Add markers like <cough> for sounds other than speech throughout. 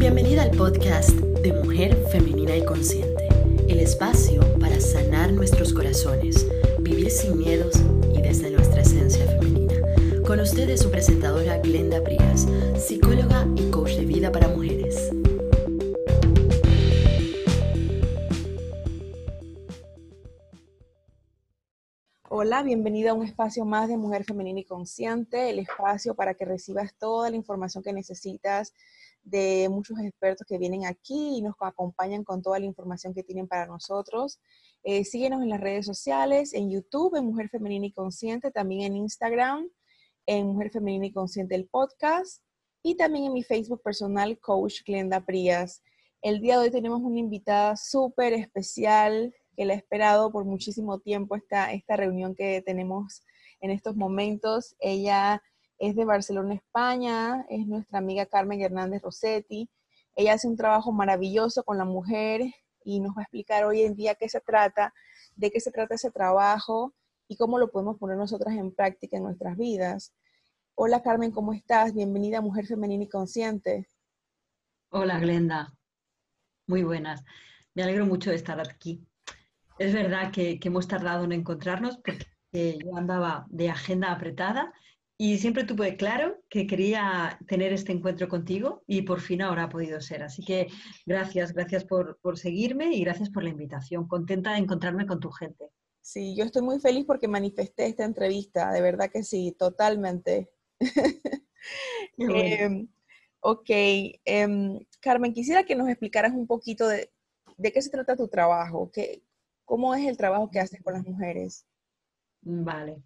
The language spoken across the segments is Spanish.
Bienvenida al podcast de Mujer Femenina y Consciente, el espacio para sanar nuestros corazones, vivir sin miedos y desde nuestra esencia femenina. Con ustedes su presentadora Glenda Prías, psicóloga y coach de vida para mujeres. Hola, bienvenida a un espacio más de Mujer Femenina y Consciente, el espacio para que recibas toda la información que necesitas de muchos expertos que vienen aquí y nos acompañan con toda la información que tienen para nosotros. Eh, síguenos en las redes sociales, en YouTube, en Mujer Femenina y Consciente, también en Instagram, en Mujer Femenina y Consciente el podcast y también en mi Facebook personal, Coach Glenda Prías. El día de hoy tenemos una invitada súper especial que la he esperado por muchísimo tiempo esta, esta reunión que tenemos en estos momentos. Ella es de Barcelona, España, es nuestra amiga Carmen Hernández Rossetti. Ella hace un trabajo maravilloso con la mujer y nos va a explicar hoy en día qué se trata, de qué se trata ese trabajo y cómo lo podemos poner nosotras en práctica en nuestras vidas. Hola Carmen, ¿cómo estás? Bienvenida a Mujer Femenina y Consciente. Hola Glenda, muy buenas. Me alegro mucho de estar aquí. Es verdad que, que hemos tardado en encontrarnos porque yo andaba de agenda apretada y siempre tuve claro que quería tener este encuentro contigo y por fin ahora ha podido ser. Así que gracias, gracias por, seguirme y gracias por la invitación. Contenta de encontrarme con tu gente. Sí, yo estoy muy feliz porque manifesté esta entrevista, de verdad que sí, totalmente. <laughs> Em, ok, em, Carmen, quisiera que nos explicaras un poquito de, de qué se trata tu trabajo, qué, cómo es el trabajo que haces con las mujeres. Vale,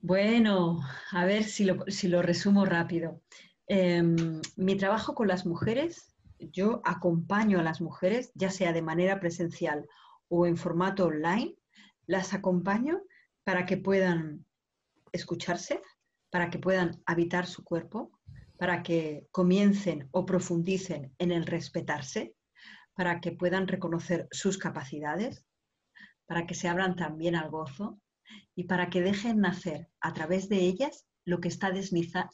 bueno, a ver si lo, resumo rápido. Em, mi trabajo con las mujeres, yo acompaño a las mujeres, ya sea de manera presencial o en formato online, las acompaño para que puedan escucharse, para que puedan habitar su cuerpo, para que comiencen o profundicen en el respetarse, para que puedan reconocer sus capacidades, para que se abran también al gozo, y para que dejen nacer a través de ellas lo que está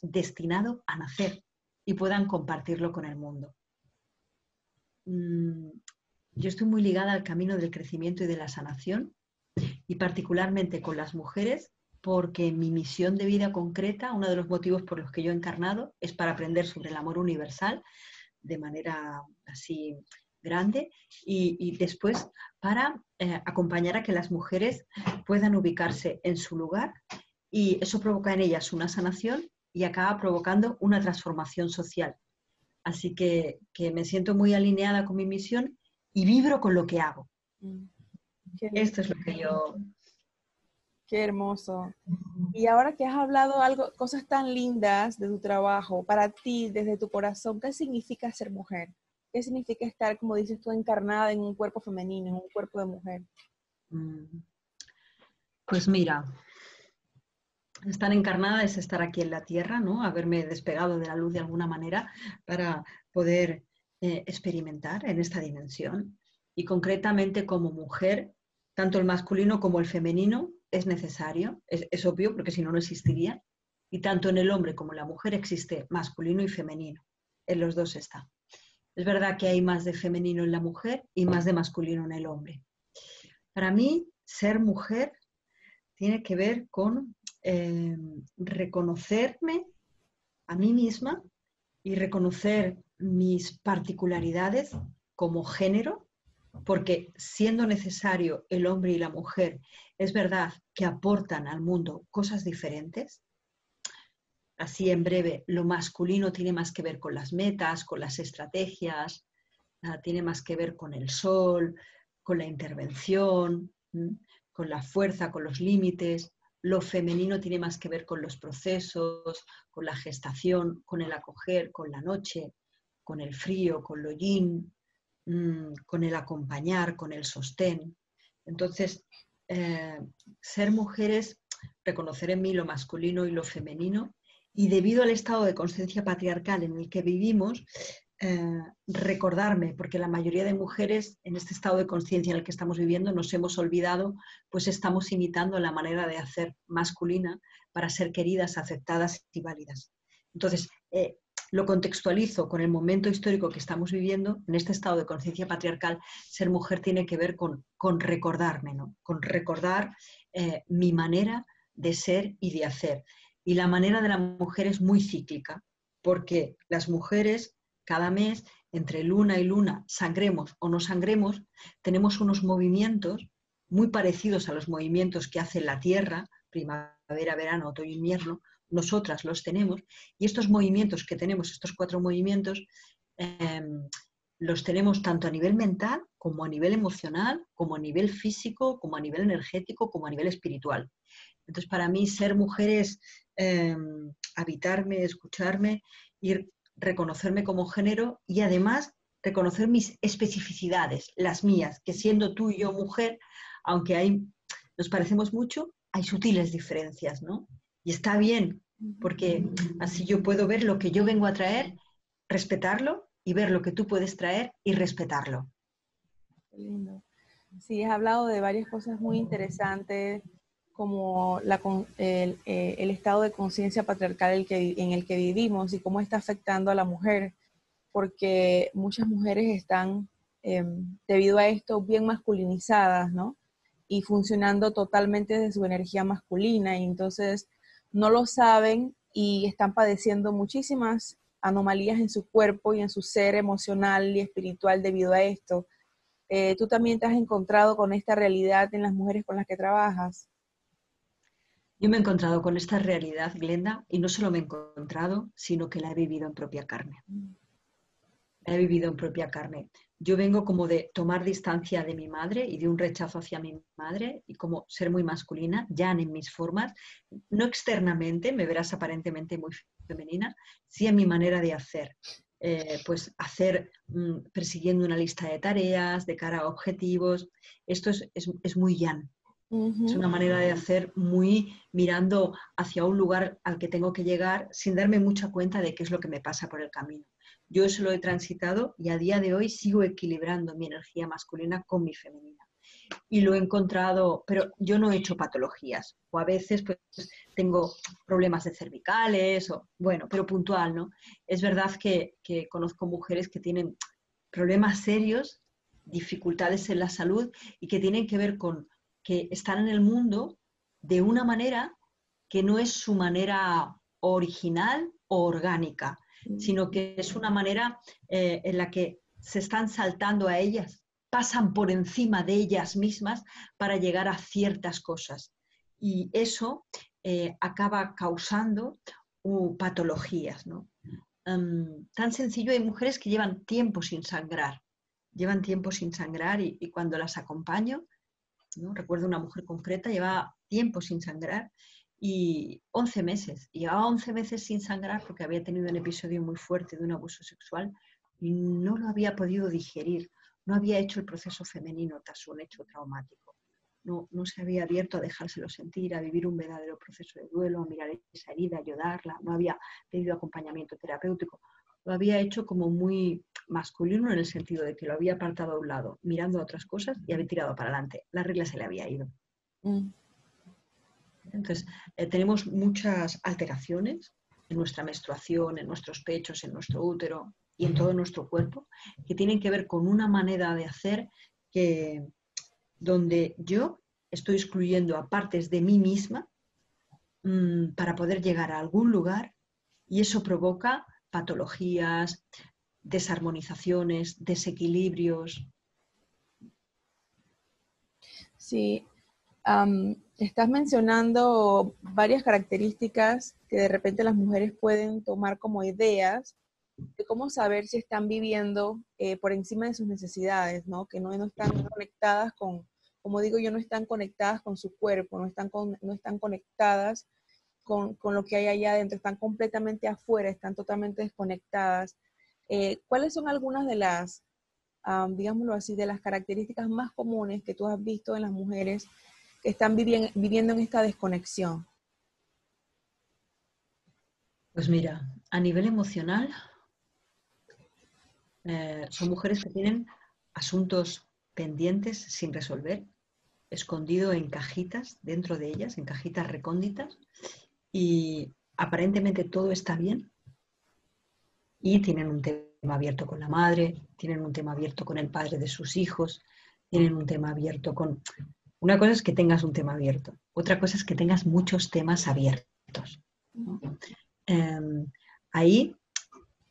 destinado a nacer y puedan compartirlo con el mundo. Mm, yo estoy muy ligada al camino del crecimiento y de la sanación y particularmente con las mujeres porque mi misión de vida concreta, uno de los motivos por los que yo he encarnado, es para aprender sobre el amor universal de manera así grande y, después para eh, acompañar a que las mujeres puedan ubicarse en su lugar y eso provoca en ellas una sanación y acaba provocando una transformación social. Así que, me siento muy alineada con mi misión y vibro con lo que hago. Mm. Esto es lo que yo... Qué hermoso. Y ahora que has hablado algo, cosas tan lindas de tu trabajo, para ti, desde tu corazón, ¿qué significa ser mujer? ¿Qué significa estar, como dices tú, encarnada en un cuerpo femenino, en un cuerpo de mujer? Mm. Pues mira, estar encarnada es estar aquí en la Tierra, ¿no? Haberme despegado de la luz de alguna manera para poder eh, experimentar en esta dimensión. Y concretamente como mujer, tanto el masculino como el femenino es necesario, es, es obvio porque si no, no existiría. Y tanto en el hombre como en la mujer existe masculino y femenino. En los dos está. Es verdad que hay más de femenino en la mujer y más de masculino en el hombre. Para mí, ser mujer tiene que ver con eh, reconocerme a mí misma y reconocer mis particularidades como género, porque siendo necesario el hombre y la mujer, es verdad que aportan al mundo cosas diferentes, así en breve, lo masculino tiene más que ver con las metas, con las estrategias, tiene más que ver con el sol, con la intervención, con la fuerza, con los límites. Lo femenino tiene más que ver con los procesos, con la gestación, con el acoger, con la noche, con el frío, con lo yin, con el acompañar, con el sostén. Entonces, eh, ser mujeres, reconocer en mí lo masculino y lo femenino y debido al estado de conciencia patriarcal en el que vivimos, eh, recordarme, porque la mayoría de mujeres en este estado de conciencia en el que estamos viviendo nos hemos olvidado, pues estamos imitando la manera de hacer masculina para ser queridas, aceptadas y válidas. Entonces, eh, lo contextualizo con el momento histórico que estamos viviendo, en este estado de conciencia patriarcal, ser mujer tiene que ver con, con recordarme, ¿no? con recordar eh, mi manera de ser y de hacer. Y la manera de la mujer es muy cíclica, porque las mujeres cada mes, entre luna y luna, sangremos o no sangremos, tenemos unos movimientos muy parecidos a los movimientos que hace la Tierra, primavera, verano, otoño, invierno, nosotras los tenemos, y estos movimientos que tenemos, estos cuatro movimientos, em, los tenemos tanto a nivel mental como a nivel emocional, como a nivel físico, como a nivel energético, como a nivel espiritual. Entonces, para mí, ser mujer es em, habitarme, escucharme y reconocerme como género y además reconocer mis especificidades, las mías, que siendo tú y yo mujer, aunque hay, nos parecemos mucho, hay sutiles diferencias, ¿no? Y está bien, porque así yo puedo ver lo que yo vengo a traer, respetarlo y ver lo que tú puedes traer y respetarlo. Qué lindo. Sí, has hablado de varias cosas muy interesantes, como la, el, eh, el, estado de conciencia patriarcal en el que vivimos y cómo está afectando a la mujer, porque muchas mujeres están, em, debido a esto, bien masculinizadas, ¿no? Y funcionando totalmente de su energía masculina. Y entonces no lo saben y están padeciendo muchísimas anomalías en su cuerpo y en su ser emocional y espiritual debido a esto. Eh, ¿Tú también te has encontrado con esta realidad en las mujeres con las que trabajas? Yo me he encontrado con esta realidad, Glenda, y no solo me he encontrado, sino que la he vivido en propia carne. La he vivido en propia carne yo vengo como de tomar distancia de mi madre y de un rechazo hacia mi madre y como ser muy masculina, ya en mis formas, no externamente, me verás aparentemente muy femenina, sí en mi manera de hacer. Eh, pues hacer mm, persiguiendo una lista de tareas, de cara a objetivos. Esto es, muy Es una manera de hacer muy mirando hacia un lugar al que tengo que llegar sin darme mucha cuenta de qué es lo que me pasa por el camino. Yo eso lo he transitado y a día de hoy sigo equilibrando mi energía masculina con mi femenina. Y lo he encontrado, pero yo no he hecho patologías. O a veces pues tengo problemas de cervicales, o bueno, pero puntual, ¿no? Es verdad que, que conozco mujeres que tienen problemas serios, dificultades en la salud y que tienen que ver con que están en el mundo de una manera que no es su manera original o orgánica sino que es una manera eh, en la que se están saltando a ellas, pasan por encima de ellas mismas para llegar a ciertas cosas. Y eso eh, acaba causando uh, patologías. Em, tan sencillo, hay mujeres que llevan tiempo sin sangrar, llevan tiempo sin sangrar y, y cuando las acompaño, recuerdo una mujer concreta, lleva tiempo sin sangrar y 11 meses. Llevaba 11 meses sin sangrar porque había tenido un episodio muy fuerte de un abuso sexual y no lo había podido digerir. No había hecho el proceso femenino tras un hecho traumático. No, no se había abierto a dejárselo sentir, a vivir un verdadero proceso de duelo, a mirar esa herida, a ayudarla. No había pedido acompañamiento terapéutico. Lo había hecho como muy masculino en el sentido de que lo había apartado a un lado, mirando a otras cosas y había tirado para adelante. La regla se le había ido. Mm. Entonces, eh, tenemos muchas alteraciones en nuestra menstruación, en nuestros pechos, en nuestro útero y en todo nuestro cuerpo, que tienen que ver con una manera de hacer que donde yo estoy excluyendo a partes de mí misma mm, para poder llegar a algún lugar y eso provoca patologías, desarmonizaciones, desequilibrios. Sí, estás mencionando varias características que de repente las mujeres pueden tomar como ideas de cómo saber si están viviendo eh, por encima de sus necesidades, ¿no? Que no, no, están conectadas con, como digo yo, no están conectadas con su cuerpo, no están, no están conectadas con, con, lo que hay allá adentro, están completamente afuera, están totalmente desconectadas. Eh, ¿Cuáles son algunas de las, digámoslo así, de las características más comunes que tú has visto en las mujeres están viviendo en esta desconexión? Pues mira, a nivel emocional, eh, son mujeres que tienen asuntos pendientes sin resolver, escondido en cajitas dentro de ellas, en cajitas recónditas, y aparentemente todo está bien, y tienen un tema abierto con la madre, tienen un tema abierto con el padre de sus hijos, tienen un tema abierto con... Una cosa es que tengas un tema abierto, otra cosa es que tengas muchos temas abiertos. Em, ahí,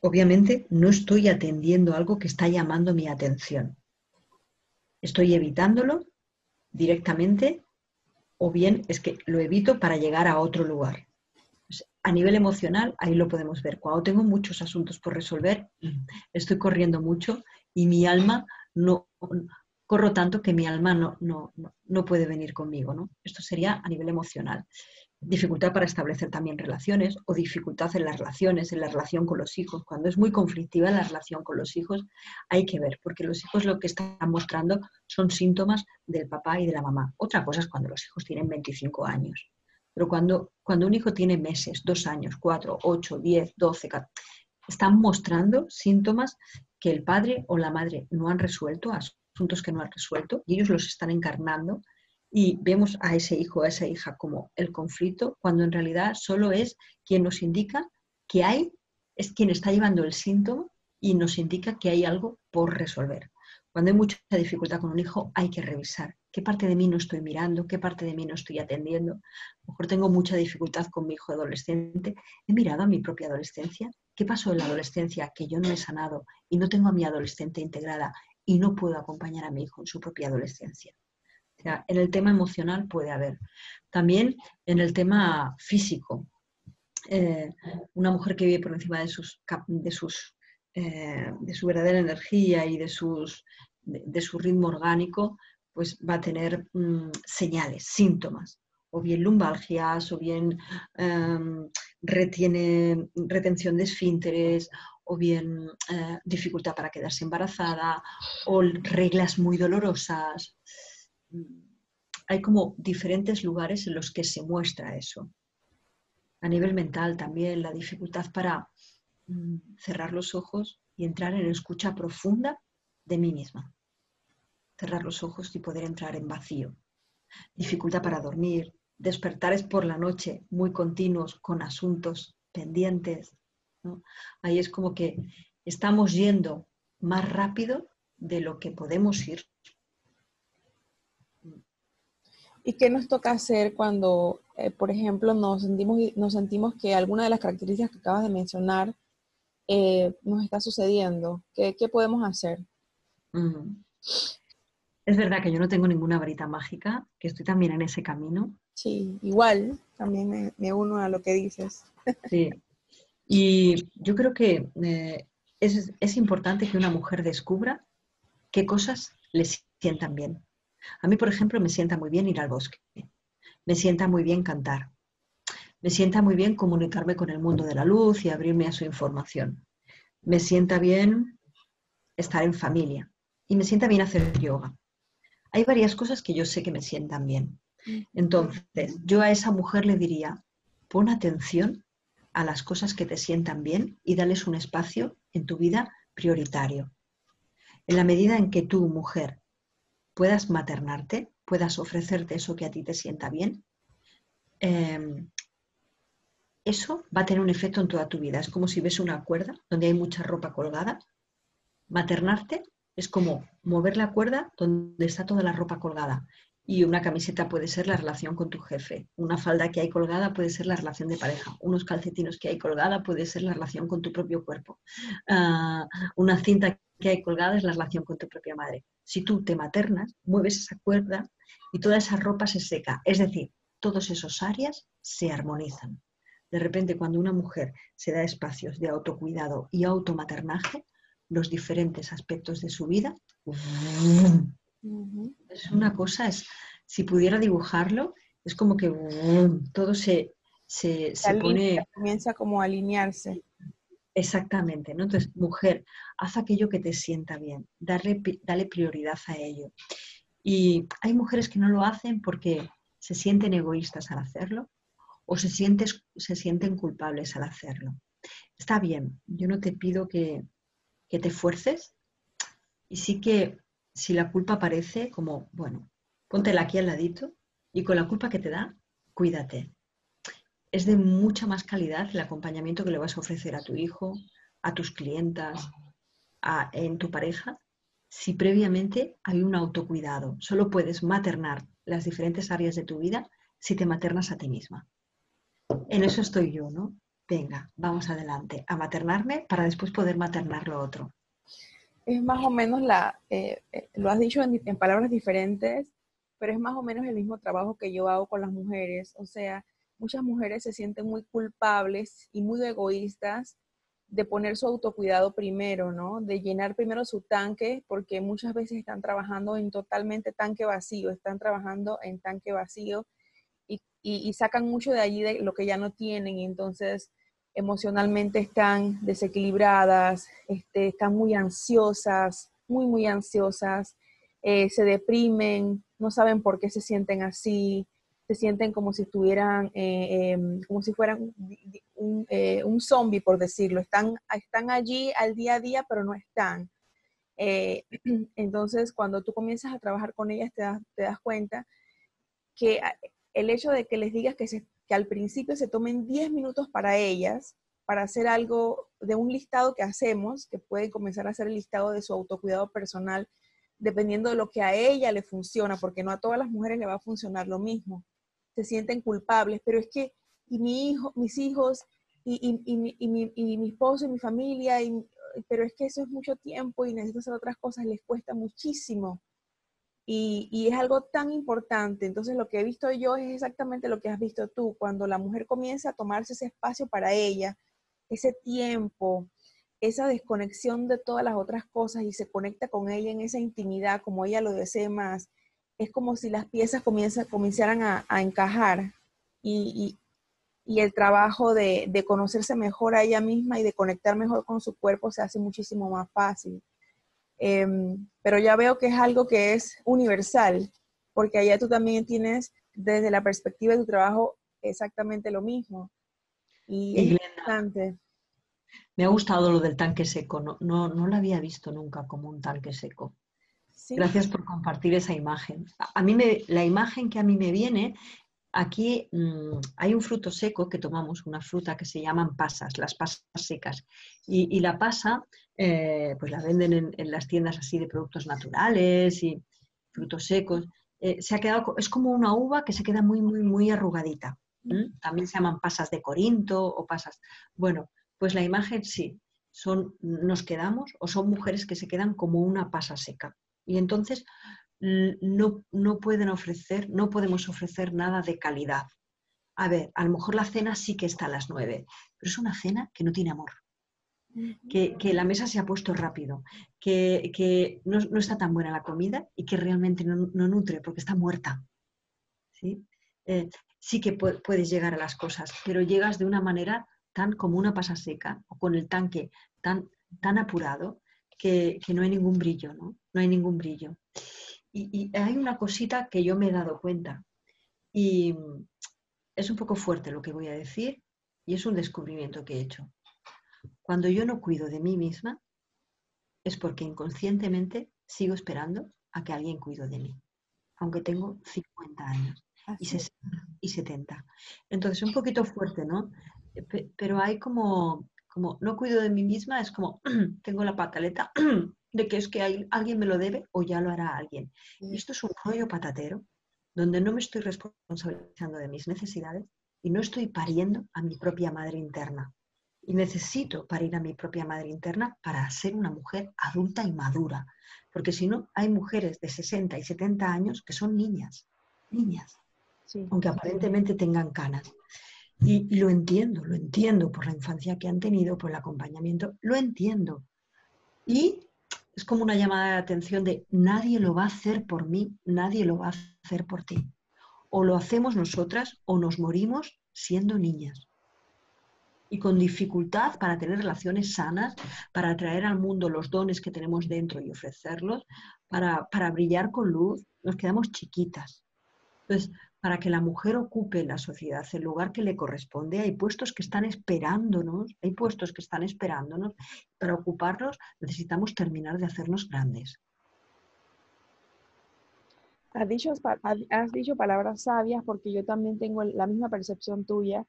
obviamente, no estoy atendiendo algo que está llamando mi atención. Estoy evitándolo directamente o bien es que lo evito para llegar a otro lugar. A nivel emocional, ahí lo podemos ver. Cuando tengo muchos asuntos por resolver, estoy corriendo mucho y mi alma no, corro tanto que mi alma no, no, no puede venir conmigo. ¿no? Esto sería a nivel emocional dificultad para establecer también relaciones o dificultad en las relaciones, en la relación con los hijos. Cuando es muy conflictiva la relación con los hijos, hay que ver, porque los hijos lo que están mostrando son síntomas del papá y de la mamá. Otra cosa es cuando los hijos tienen 25 años. Pero cuando, cuando un hijo tiene meses, dos años, cuatro, ocho, diez, doce, están mostrando síntomas que el padre o la madre no han resuelto, asuntos que no han resuelto, y ellos los están encarnando y vemos a ese hijo o a esa hija como el conflicto, cuando en realidad solo es quien nos indica que hay, es quien está llevando el síntoma y nos indica que hay algo por resolver. Cuando hay mucha dificultad con un hijo, hay que revisar qué parte de mí no estoy mirando, qué parte de mí no estoy atendiendo. A lo mejor tengo mucha dificultad con mi hijo adolescente. ¿He mirado a mi propia adolescencia? ¿Qué pasó en la adolescencia que yo no he sanado y no tengo a mi adolescente integrada y no puedo acompañar a mi hijo en su propia adolescencia? en el tema emocional puede haber. También en el tema físico. Eh, una mujer que vive por encima de, sus, de, sus, eh, de su verdadera energía y de, sus, de, su ritmo orgánico, pues va a tener mm, señales, síntomas, o bien lumbalgias, o bien em, retiene retención de esfínteres, o bien eh, dificultad para quedarse embarazada, o reglas muy dolorosas hay como diferentes lugares en los que se muestra eso. A nivel mental también la dificultad para mm, cerrar los ojos y entrar en escucha profunda de mí misma. Cerrar los ojos y poder entrar en vacío. Dificultad para dormir, despertares por la noche muy continuos con asuntos pendientes. Ahí es como que estamos yendo más rápido de lo que podemos ir ¿Y qué nos toca hacer cuando, eh, por ejemplo, nos sentimos, nos sentimos que alguna de las características que acabas de mencionar eh, nos está sucediendo? ¿Qué, podemos hacer? Es verdad que yo no tengo ninguna varita mágica, que estoy también en ese camino. Sí, igual, también me, uno a lo que dices. Sí, y yo creo que eh, es, es importante que una mujer descubra qué cosas le sientan bien. A mí, por ejemplo, me sienta muy bien ir al bosque, me sienta muy bien cantar, me sienta muy bien comunicarme con el mundo de la luz y abrirme a su información, me sienta bien estar en familia y me sienta bien hacer yoga. Hay varias cosas que yo sé que me sientan bien. Entonces, yo a esa mujer le diría, pon atención a las cosas que te sientan bien y dales un espacio en tu vida prioritario. En la medida en que tú, mujer, puedas maternarte, puedas ofrecerte eso que a ti te sienta bien, em, eso va a tener un efecto en toda tu vida. Es como si ves una cuerda donde hay mucha ropa colgada. Maternarte es como mover la cuerda donde está toda la ropa colgada. Y una camiseta puede ser la relación con tu jefe. Una falda que hay colgada puede ser la relación de pareja. Unos calcetinos que hay colgada puede ser la relación con tu propio cuerpo. Ah, una cinta que hay colgada es la relación con tu propia madre. Si tú te maternas, mueves esa cuerda y toda esa ropa se seca. Es decir, todos esos áreas se armonizan. De repente, cuando una mujer se da espacios de autocuidado y automaternaje, los diferentes aspectos de su vida, es una cosa, es, si pudiera dibujarlo, es como que todo se, se, pone... Comienza como a alinearse. Exactamente, ¿no? Entonces, mujer, haz aquello que te sienta bien, darle, dale prioridad a ello. Y hay mujeres que no lo hacen porque se sienten egoístas al hacerlo o se, se sienten culpables al hacerlo. Está bien, yo no te pido que, te fuerces y sí que si la culpa aparece, como, bueno, póntela aquí al ladito y con la culpa que te da, cuídate es de mucha más calidad el acompañamiento que le vas a ofrecer a tu hijo, a tus clientas, en tu pareja, si previamente hay un autocuidado. Solo puedes maternar las diferentes áreas de tu vida si te maternas a ti misma. En eso estoy yo, ¿no? Venga, vamos adelante, a maternarme para después poder maternar lo otro. Es más o menos la, eh, eh, lo has dicho en, en palabras diferentes, pero es más o menos el mismo trabajo que yo hago con las mujeres. O sea, muchas mujeres se sienten muy culpables y muy egoístas de poner su autocuidado primero, ¿no? De llenar primero su tanque, porque muchas veces están trabajando en totalmente tanque vacío, están trabajando en tanque vacío y, sacan mucho de allí de lo que ya no tienen entonces emocionalmente están desequilibradas, este, están muy ansiosas, muy, muy ansiosas, eh, se deprimen, no saben por qué se sienten así, se sienten como si estuvieran, eh, em, como si fueran un, eh, un, zombie, por decirlo. Están, están allí al día a día, pero no están. <clears throat> entonces, cuando tú comienzas a trabajar con ellas, te das, te das cuenta que el hecho de que les digas que, que al principio se tomen 10 minutos para ellas, para hacer algo de un listado que hacemos, que pueden comenzar a hacer el listado de su autocuidado personal, dependiendo de lo que a ella le funciona, porque no a todas las mujeres le va a funcionar lo mismo. Se sienten culpables, pero es que, y mi hijo, mis hijos, y, y, y, y mi, mi, esposo y mi familia, pero es que eso es mucho tiempo y necesito hacer otras cosas, les cuesta muchísimo. Y, es algo tan importante. Entonces, lo que he visto yo es exactamente lo que has visto tú. Cuando la mujer comienza a tomarse ese espacio para ella, ese tiempo, esa desconexión de todas las otras cosas y se conecta con ella en esa intimidad como ella lo desee más, es como si las piezas comenzaran a, encajar y, el trabajo de conocerse mejor a ella misma y de conectar mejor con su cuerpo se hace muchísimo más fácil. Em, pero ya veo que es algo que es universal, porque allá tú también tienes desde la perspectiva de tu trabajo exactamente lo mismo. Y, es importante. Me ha gustado lo del tanque seco, no, no, no lo había visto nunca como un tanque seco. Gracias por compartir esa imagen. A mí me, la imagen que a mí me viene Aquí mm, hay un fruto seco que tomamos, una fruta que se llaman pasas, las pasas secas. Y, la pasa, eh, pues la venden en, las tiendas así de productos naturales y frutos secos. Eh, se ha quedado, es como una uva que se queda muy, muy, muy arrugadita. También se llaman pasas de Corinto o pasas. Bueno, pues la imagen sí, son, nos quedamos o son mujeres que se quedan como una pasa seca. Y entonces no, no pueden ofrecer, no podemos ofrecer nada de calidad. A ver, a lo mejor la cena sí que está a las nueve, pero es una cena que no tiene amor. Que, la mesa se ha puesto rápido, que, no, está tan buena la comida y que realmente no, nutre porque está muerta. ¿sí? Eh, sí que puedes llegar a las cosas, pero llegas de una manera tan como una pasa seca o con el tanque tan, tan apurado que, no hay ningún brillo, ¿no? No hay ningún brillo. Y, hay una cosita que yo me he dado cuenta y es un poco fuerte lo que voy a decir y es un descubrimiento que he hecho. Cuando yo no cuido de mí misma es porque inconscientemente sigo esperando a que alguien cuide de mí, aunque tengo 50 años y 60 y 70. Entonces, un poquito fuerte, ¿no? Pero hay como, como, no cuido de mí misma, es como, <clears throat> tengo la pataleta, <clears throat> de que es que hay, alguien me lo debe o ya lo hará alguien. Y esto es un rollo patatero donde no me estoy responsabilizando de mis necesidades y no estoy pariendo a mi propia madre interna. Y necesito parir a mi propia madre interna para ser una mujer adulta y madura. Porque si no, hay mujeres de 60 y 70 años que son niñas, niñas, aunque aparentemente tengan canas. Y, y, lo entiendo, lo entiendo por la infancia que han tenido, por el acompañamiento, lo entiendo. Y es como una llamada de atención de nadie lo va a hacer por mí, nadie lo va a hacer por ti. O lo hacemos nosotras o nos morimos siendo niñas. Y con dificultad para tener relaciones sanas, para atraer al mundo los dones que tenemos dentro y ofrecerlos, para, para brillar con luz, nos quedamos chiquitas. Entonces, para que la mujer ocupe en la sociedad el lugar que le corresponde. Hay puestos que están esperándonos, hay puestos que están esperándonos. Para ocuparlos necesitamos terminar de hacernos grandes. Has dicho, has dicho palabras sabias porque yo también tengo la misma percepción tuya.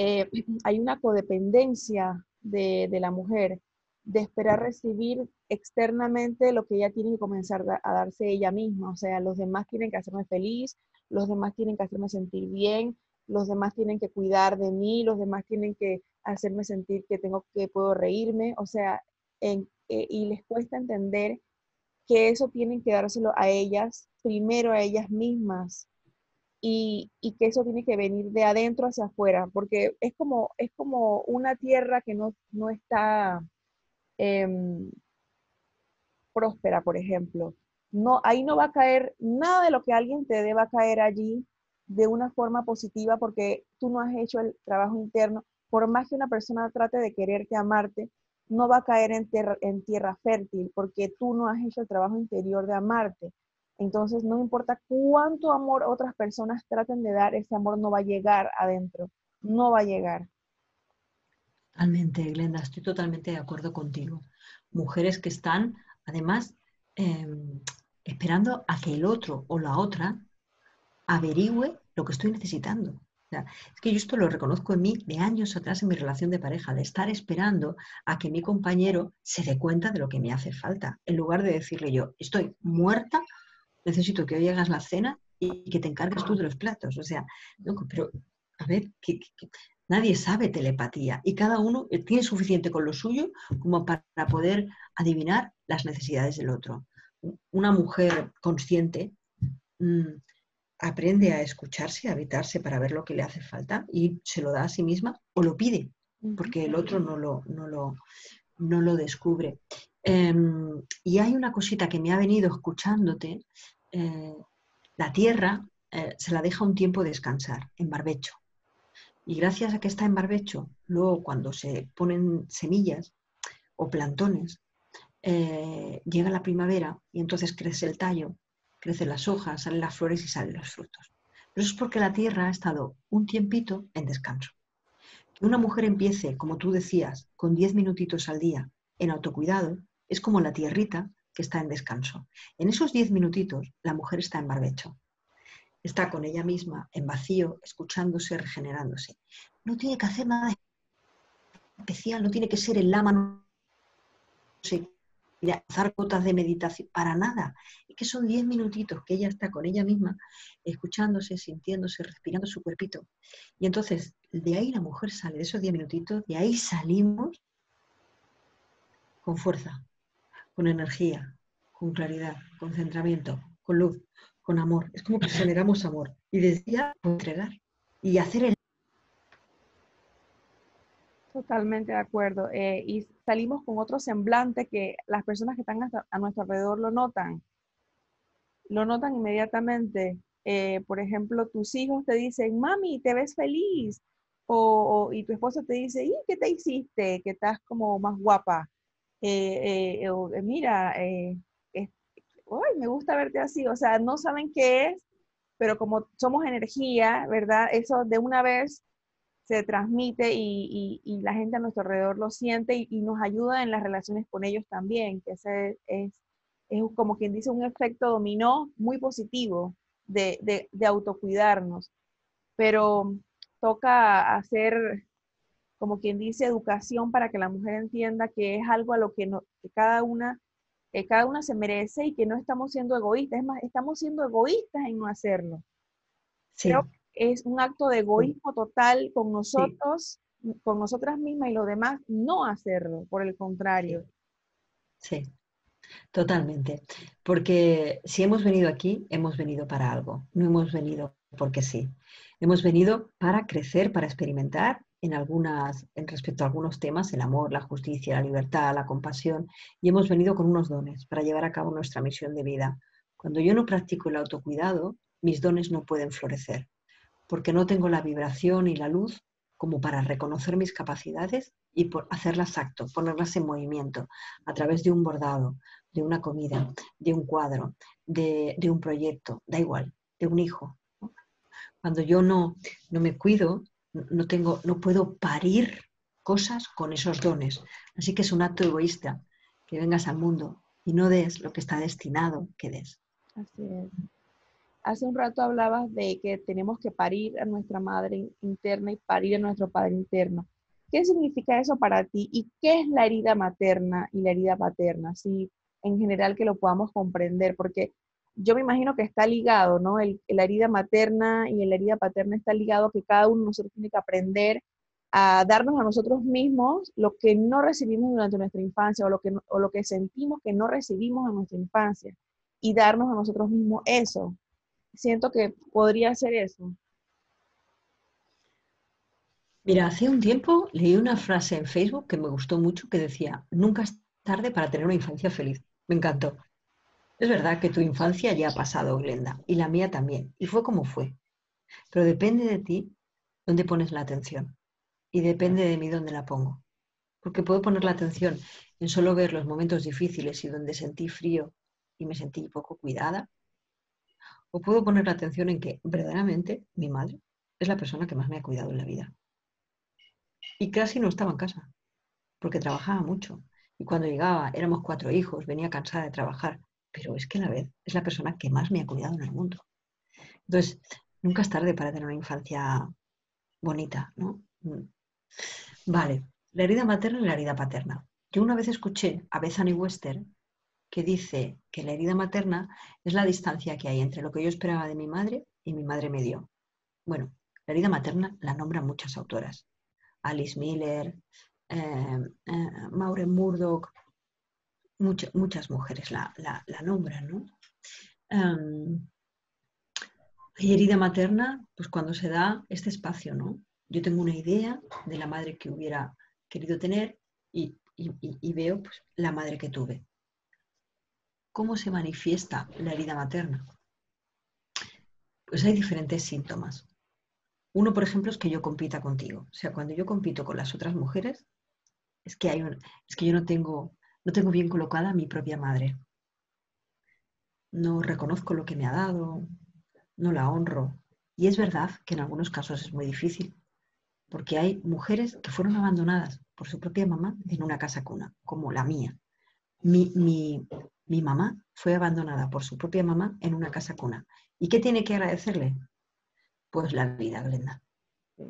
Eh, hay una codependencia de, la mujer, de esperar recibir externamente lo que ella tiene que comenzar a darse ella misma. O sea, los demás tienen que hacerme feliz, los demás tienen que hacerme sentir bien, los demás tienen que cuidar de mí, los demás tienen que hacerme sentir que tengo que puedo reírme. O sea, eh, y les cuesta entender que eso tienen que dárselo a ellas, primero a ellas mismas, y, que eso tiene que venir de adentro hacia afuera, porque es como, es como una tierra que no, no está em, próspera, por ejemplo. No, ahí no va a caer nada de lo que alguien te dé, va a caer allí de una forma positiva porque tú no has hecho el trabajo interno. Por más que una persona trate de quererte, amarte, no va a caer en, en tierra fértil porque tú no has hecho el trabajo interior de amarte. Entonces, no importa cuánto amor otras personas traten de dar, ese amor no va a llegar adentro, no va a llegar. Totalmente, Glenda, estoy totalmente de acuerdo contigo. Mujeres que están, además, em, esperando a que el otro o la otra averigüe lo que estoy necesitando. es que yo esto lo reconozco en mí de años atrás en mi relación de pareja, de estar esperando a que mi compañero se dé cuenta de lo que me hace falta, en lugar de decirle yo, estoy muerta necesito que hoy hagas la cena y que te encargues tú de los platos. O sea, pero a ver, que, nadie sabe telepatía y cada uno eh, tiene suficiente con lo suyo como para poder adivinar las necesidades del otro. Una mujer consciente mm, aprende a escucharse, a habitarse para ver lo que le hace falta y se lo da a sí misma o lo pide, porque el otro no lo, no lo, no lo descubre. Em, y hay una cosita que me ha venido escuchándote eh, la tierra eh, se la deja un tiempo descansar en barbecho. Y gracias a que está en barbecho, luego cuando se ponen semillas o plantones, eh, llega la primavera y entonces crece el tallo, crecen las hojas, salen las flores y salen los frutos. Eso es porque la tierra ha estado un tiempito en descanso. Que una mujer empiece, como tú decías, con 10 minutitos al día en autocuidado, es como la tierrita que está en descanso. En esos diez minutitos, la mujer está en barbecho. Está con ella misma, en vacío, escuchándose, regenerándose. No tiene que hacer nada especial, no tiene que ser el lama, no sé, hacer gotas de meditación, para nada. Es que son diez minutitos que ella está con ella misma, escuchándose, sintiéndose, respirando su cuerpito. Y entonces, de ahí la mujer sale, de esos diez minutitos, de ahí salimos con fuerza, con energía, con claridad, con centramiento, con luz, con amor. Es como que generamos amor. Y decía entregar y hacer el... Totalmente de acuerdo. Eh, y salimos con otro semblante que las personas que están a nuestro alrededor lo notan. Lo notan inmediatamente. Eh, por ejemplo, tus hijos te dicen, mami, te ves feliz. O, y tu esposa te dice, ¿y qué te hiciste? Que estás como más guapa. Eh, eh, eh, mira, me gusta verte así, o sea, no saben qué es, pero como somos energía, ¿verdad? Eso de una vez se transmite y, la gente a nuestro alrededor lo siente y, nos ayuda en las relaciones con ellos también, que ese es, es como quien dice un efecto dominó muy positivo de, de, de autocuidarnos. Pero toca hacer como quien dice, educación para que la mujer entienda que es algo a lo que, no, cada una que cada una se merece y que no estamos siendo egoístas, es más, estamos siendo egoístas en no hacerlo. Creo que es un acto de egoísmo total con nosotros, con nosotras mismas y los demás, no hacerlo, por el contrario. Sí. Totalmente, porque si hemos venido aquí, hemos venido para algo, no hemos venido porque sí. Hemos venido para crecer, para experimentar en algunas, en respecto a algunos temas, el amor, la justicia, la libertad, la compasión, y hemos venido con unos dones para llevar a cabo nuestra misión de vida. Cuando yo no practico el autocuidado, mis dones no pueden florecer, porque no tengo la vibración y la luz como para reconocer mis capacidades y por hacerlas acto, ponerlas en movimiento a través de un bordado, de una comida, de un cuadro, de, un proyecto, da igual, de un hijo. Cuando yo no, no me cuido, no tengo, no puedo parir cosas con esos dones. Así que es un acto egoísta que vengas al mundo y no des lo que está destinado que des. Así es. Hace un rato hablabas de que tenemos que parir a nuestra madre interna y parir a nuestro padre interno. ¿Qué significa eso para ti y qué es la herida materna y la herida paterna? Sí, en general que lo podamos comprender, porque yo me imagino que está ligado, ¿no? El, la herida materna y la herida paterna está ligado que cada uno de nosotros tiene que aprender a darnos a nosotros mismos lo que no recibimos durante nuestra infancia o lo que, o lo que sentimos que no recibimos en nuestra infancia y darnos a nosotros mismos eso. Siento que podría ser eso. Mira, hace un tiempo leí una frase en Facebook que me gustó mucho que decía, nunca es tarde para tener una infancia feliz. Me encantó. Es verdad que tu infancia ya ha pasado, Glenda, y la mía también, y fue como fue. Pero depende de ti dónde pones la atención, y depende de mí dónde la pongo. Porque puedo poner la atención en solo ver los momentos difíciles y donde sentí frío y me sentí poco cuidada, o puedo poner la atención en que verdaderamente mi madre es la persona que más me ha cuidado en la vida. Y casi no estaba en casa, porque trabajaba mucho. Y cuando llegaba, éramos cuatro hijos, venía cansada de trabajar pero es que a la vez es la persona que más me ha cuidado en el mundo. Entonces, nunca es tarde para tener una infancia bonita, ¿no? Mm. Vale, la herida materna y la herida paterna. Yo una vez escuché a Bethany Wester que dice que la herida materna es la distancia que hay entre lo que yo esperaba de mi madre y mi madre me dio. Bueno, la herida materna la nombran muchas autoras. Alice Miller, eh, eh, Maureen Murdoch, muchas mujeres la, nombran, ¿no? y herida materna, pues cuando se da este espacio, ¿no? Yo tengo una idea de la madre que hubiera querido tener y, veo pues, la madre que tuve. ¿Cómo se manifiesta la herida materna? Pues hay diferentes síntomas. Uno, por ejemplo, es que yo compita contigo. O sea, cuando yo compito con las otras mujeres, es que, hay es que yo no tengo no tengo bien colocada a mi propia madre. No reconozco lo que me ha dado, no la honro. Y es verdad que en algunos casos es muy difícil, porque hay mujeres que fueron abandonadas por su propia mamá en una casa cuna, como la mía. Mi, mi mamá fue abandonada por su propia mamá en una casa cuna. ¿Y qué tiene que agradecerle? Pues la vida, Glenda.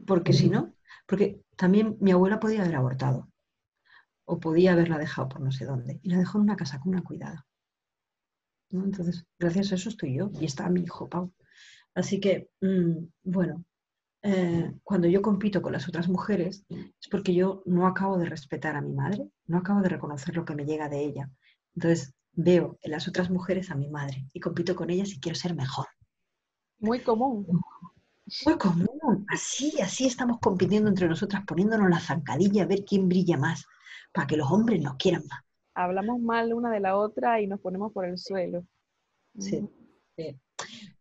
Porque si no, porque también mi abuela podía haber abortado o podía haberla dejado por no sé dónde. Y la dejó en una casa con una cuidada. Entonces, gracias a eso estoy yo y está mi hijo Pau. Así que, mm, bueno, eh, cuando yo compito con las otras mujeres es porque yo no acabo de respetar a mi madre, no acabo de reconocer lo que me llega de ella. Entonces, veo en las otras mujeres a mi madre y compito con ellas y quiero ser mejor. Muy común. Muy común. Así, así estamos compitiendo entre nosotras, poniéndonos la zancadilla a ver quién brilla más para que los hombres nos quieran más. Hablamos mal una de la otra y nos ponemos por el suelo. Sí.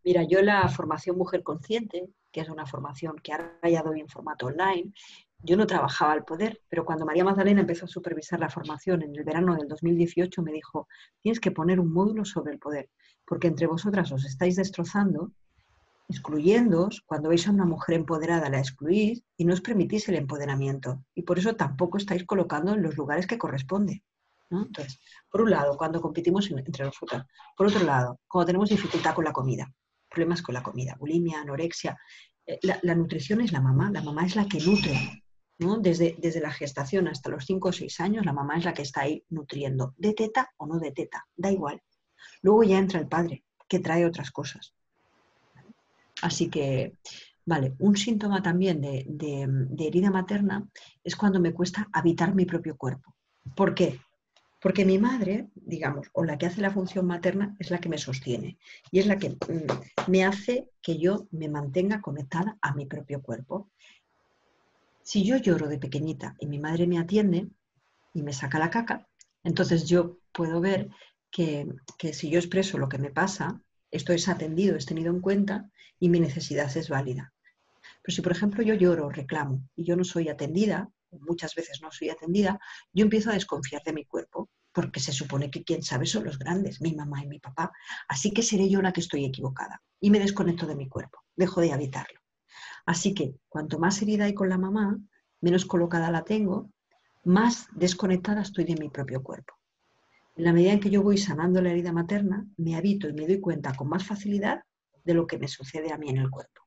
Mira, yo la formación Mujer Consciente, que es una formación que ahora ya doy en formato online, yo no trabajaba al poder, pero cuando María Magdalena empezó a supervisar la formación en el verano del 2018, me dijo, tienes que poner un módulo sobre el poder, porque entre vosotras os estáis destrozando excluyéndoos, cuando veis a una mujer empoderada la excluís y no os permitís el empoderamiento. Y por eso tampoco estáis colocando en los lugares que corresponde. Entonces, por un lado, cuando competimos entre nosotras. Por otro lado, cuando tenemos dificultad con la comida, problemas con la comida, bulimia, anorexia. Eh, la, nutrición es la mamá, la mamá es la que nutre. Desde, desde la gestación hasta los 5 o 6 años, la mamá es la que está ahí nutriendo, de teta o no de teta, da igual. Luego ya entra el padre, que trae otras cosas. Así que, vale, un síntoma también de, herida materna es cuando me cuesta habitar mi propio cuerpo. ¿Por qué? Porque mi madre, digamos, o la que hace la función materna, es la que me sostiene y es la que mm, me hace que yo me mantenga conectada a mi propio cuerpo. Si yo lloro de pequeñita y mi madre me atiende y me saca la caca, entonces yo puedo ver que, que si yo expreso lo que me pasa, esto es atendido, es tenido en cuenta y mi necesidad es válida. Pero si, por ejemplo, yo lloro, reclamo y yo no soy atendida, muchas veces no soy atendida, yo empiezo a desconfiar de mi cuerpo, porque se supone que quien sabe son los grandes, mi mamá y mi papá. Así que seré yo la que estoy equivocada y me desconecto de mi cuerpo, dejo de habitarlo. Así que cuanto más herida hay con la mamá, menos colocada la tengo, más desconectada estoy de mi propio cuerpo. En la medida en que yo voy sanando la herida materna, me habito y me doy cuenta con más facilidad de lo que me sucede a mí en el cuerpo.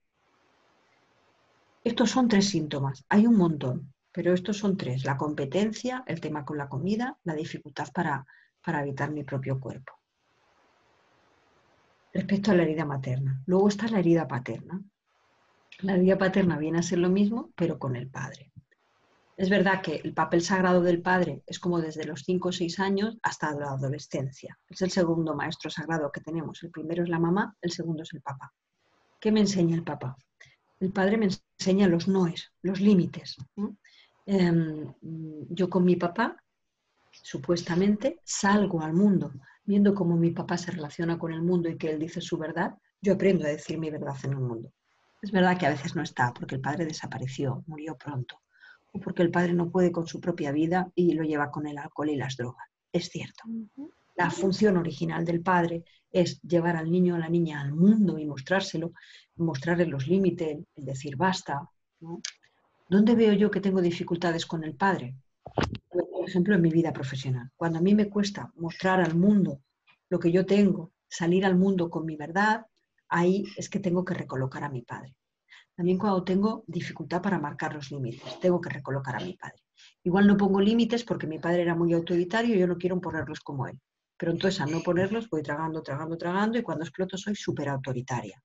Estos son tres síntomas, hay un montón, pero estos son tres, la competencia, el tema con la comida, la dificultad para, para habitar mi propio cuerpo. Respecto a la herida materna. Luego está la herida paterna. La herida paterna viene a ser lo mismo, pero con el padre. Es verdad que el papel sagrado del padre es como desde los 5 o 6 años hasta la adolescencia. Es el segundo maestro sagrado que tenemos. El primero es la mamá, el segundo es el papá. ¿Qué me enseña el papá? El padre me enseña los noes, los límites. Em, yo con mi papá, supuestamente, salgo al mundo, viendo cómo mi papá se relaciona con el mundo y que él dice su verdad, yo aprendo a decir mi verdad en el mundo. Es verdad que a veces no está, porque el padre desapareció, murió pronto, o porque el padre no puede con su propia vida y lo lleva con el alcohol y las drogas. Es cierto. La función original del padre es llevar al niño o a la niña al mundo y mostrárselo, mostrarle los límites, el decir basta. ¿Dónde veo yo que tengo dificultades con el padre? Por ejemplo, en mi vida profesional. Cuando a mí me cuesta mostrar al mundo lo que yo tengo, salir al mundo con mi verdad, ahí es que tengo que recolocar a mi padre. También cuando tengo dificultad para marcar los límites, tengo que recolocar a mi padre. Igual no pongo límites porque mi padre era muy autoritario y yo no quiero ponerlos como él. Pero entonces al no ponerlos voy tragando, tragando, tragando y cuando exploto soy súper autoritaria.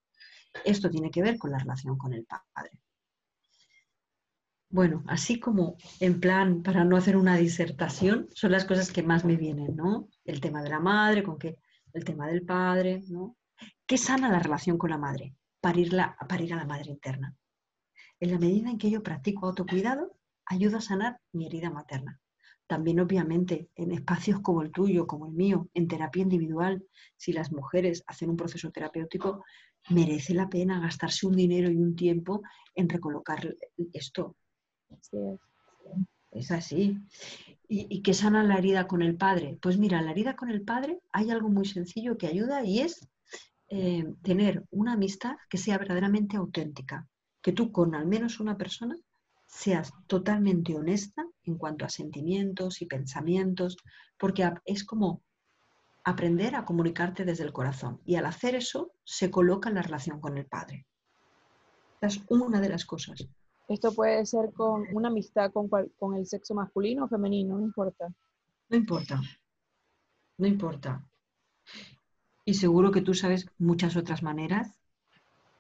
Esto tiene que ver con la relación con el padre. Bueno, así como en plan, para no hacer una disertación, son las cosas que más me vienen, ¿no? El tema de la madre, con qué, el tema del padre, ¿no? ¿Qué sana la relación con la madre? Parirla, parir a la madre interna. En la medida en que yo practico autocuidado, ayuda a sanar mi herida materna. También, obviamente, en espacios como el tuyo, como el mío, en terapia individual, si las mujeres hacen un proceso terapéutico, merece la pena gastarse un dinero y un tiempo en recolocar esto. es. así. ¿Y, ¿Y qué sana la herida con el padre? Pues mira, la herida con el padre hay algo muy sencillo que ayuda y es eh, tener una amistad que sea verdaderamente auténtica, que tú con al menos una persona seas totalmente honesta en cuanto a sentimientos y pensamientos, porque es como aprender a comunicarte desde el corazón. Y al hacer eso, se coloca en la relación con el Padre. es una de las cosas. Esto puede ser con una amistad con, con el sexo masculino o femenino, no importa. No importa. No importa. Y seguro que tú sabes muchas otras maneras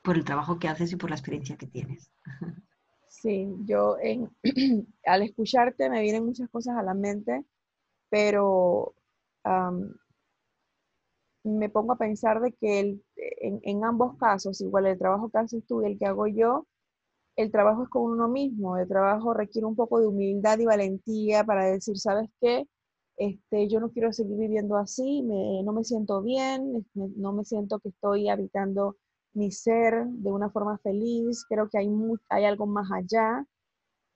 por el trabajo que haces y por la experiencia que tienes. Sí, yo en, <clears throat> al escucharte me vienen muchas cosas a la mente, pero me pongo a pensar de que en, en, ambos casos, igual el trabajo que haces tú y el que hago yo, el trabajo es con uno mismo, el trabajo requiere un poco de humildad y valentía para decir, ¿sabes qué? Este, yo no quiero seguir viviendo así, no me siento bien, no me siento que estoy habitando mi ser de una forma feliz, creo que hay, hay algo más allá.